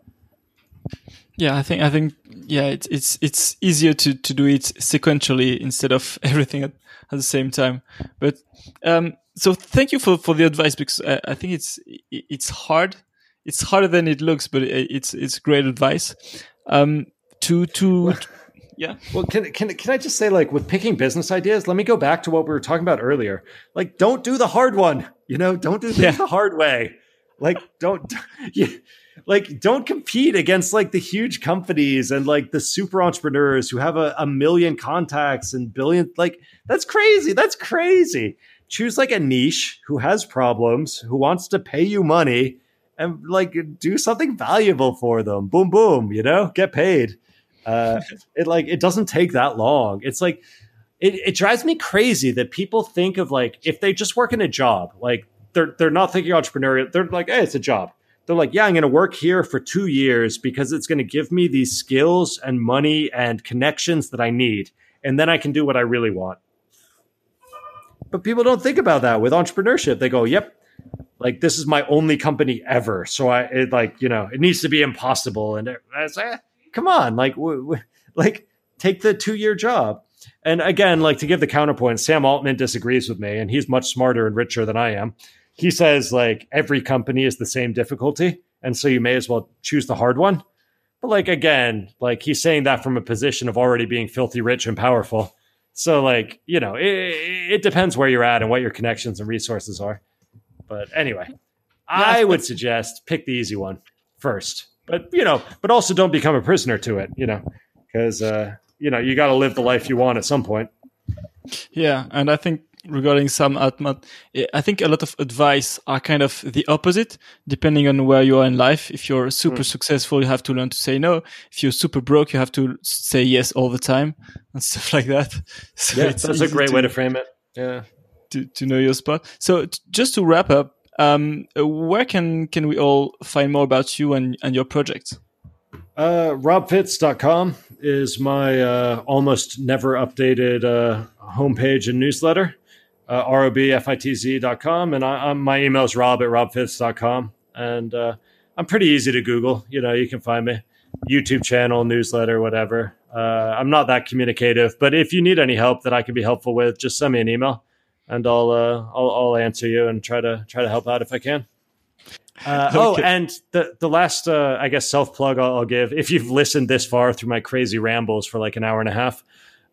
Yeah, I think I think yeah, it's it's it's easier to to do it sequentially instead of everything at, at the same time. But um, so thank you for for the advice because I, I think it's it's hard. It's harder than it looks, but it's it's great advice. Um, to to yeah. Well, can can can I just say like with picking business ideas, let me go back to what we were talking about earlier. Like, don't do the hard one. You know, don't do things yeah. the hard way. Like, don't you like don't compete against like the huge companies and like the super entrepreneurs who have a, a million contacts and billion like that's crazy. That's crazy. Choose like a niche who has problems, who wants to pay you money and like do something valuable for them. Boom, boom, you know, get paid. Uh, it like it doesn't take that long. It's like it, it drives me crazy that people think of like if they just work in a job, like they're they're not thinking entrepreneurial. They're like, hey, it's a job. They're like, yeah, I'm going to work here for two years because it's going to give me these skills and money and connections that I need, and then I can do what I really want. But people don't think about that with entrepreneurship. They go, yep, like this is my only company ever, so I it, like you know it needs to be impossible, and I say, eh, come on, like, w- w- like take the two year job. And again, like to give the counterpoint, Sam Altman disagrees with me, and he's much smarter and richer than I am. He says like every company is the same difficulty, and so you may as well choose the hard one. But like again, like he's saying that from a position of already being filthy rich and powerful. So like you know, it, it depends where you're at and what your connections and resources are. But anyway, I would suggest pick the easy one first but you know, but also don't become a prisoner to it, you know, because uh, you know you got to live the life you want at some point. Yeah, and I think regarding Sam Altman, I think a lot of advice are kind of the opposite, depending on where you are in life. If you're super mm. successful, you have to learn to say no. If you're super broke, you have to say yes all the time and stuff like that. So yeah, that's a great to, way to frame it. Yeah. To, to know your spot. So t- just to wrap up, um, where can can we all find more about you and, and your project? Uh, robfitz.com is my uh, almost never updated uh, homepage and newsletter. Uh, robfitz.com. And I, I'm, my email is rob at robfitz.com. And uh, I'm pretty easy to Google. You know, you can find me. YouTube channel, newsletter, whatever. Uh, I'm not that communicative, but if you need any help that I can be helpful with, just send me an email and I'll, uh, I'll I'll answer you and try to try to help out if I can. Uh, oh, okay. Oh, and the the last uh, I guess self plug I'll, I'll, give if you've listened this far through my crazy rambles for like an hour and a half.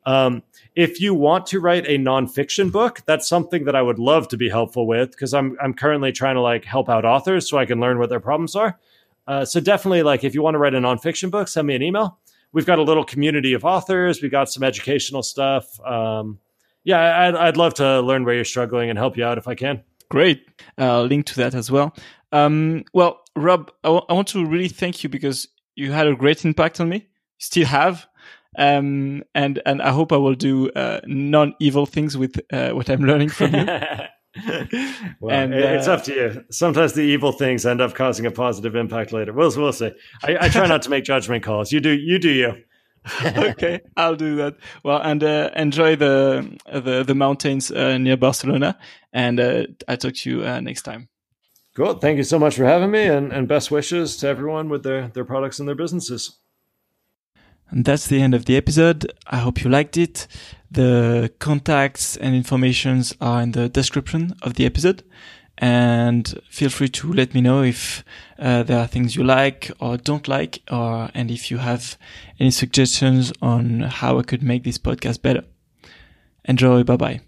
Um, if you want to write a nonfiction book, that's something that I would love to be helpful with because I'm I'm currently trying to like help out authors so I can learn what their problems are. Uh, so definitely, like if you want to write a nonfiction book, send me an email. We've got a little community of authors. We've got some educational stuff. Um, yeah, I'd, I'd love to learn where you're struggling and help you out if I can. Great. Uh, link to that as well. Um, well, Rob, I, w- I want to really thank you because you had a great impact on me. Still have. Um, and, and I hope I will do, uh, non-evil things with, uh, what I'm learning from you. well, and, it's uh, up to you. Sometimes the evil things end up causing a positive impact later. We'll, we'll see. I, I try not to make judgment calls. You do, you do you. okay, I'll do that. Well, and uh, enjoy the the the mountains uh, near Barcelona, and uh, I'll talk to you uh, next time. Cool. Thank you so much for having me, and, and best wishes to everyone with their their products and their businesses. And that's the end of the episode. I hope you liked it. The contacts and informations are in the description of the episode and feel free to let me know if uh, there are things you like or don't like or and if you have any suggestions on how I could make this podcast better. Enjoy, bye bye.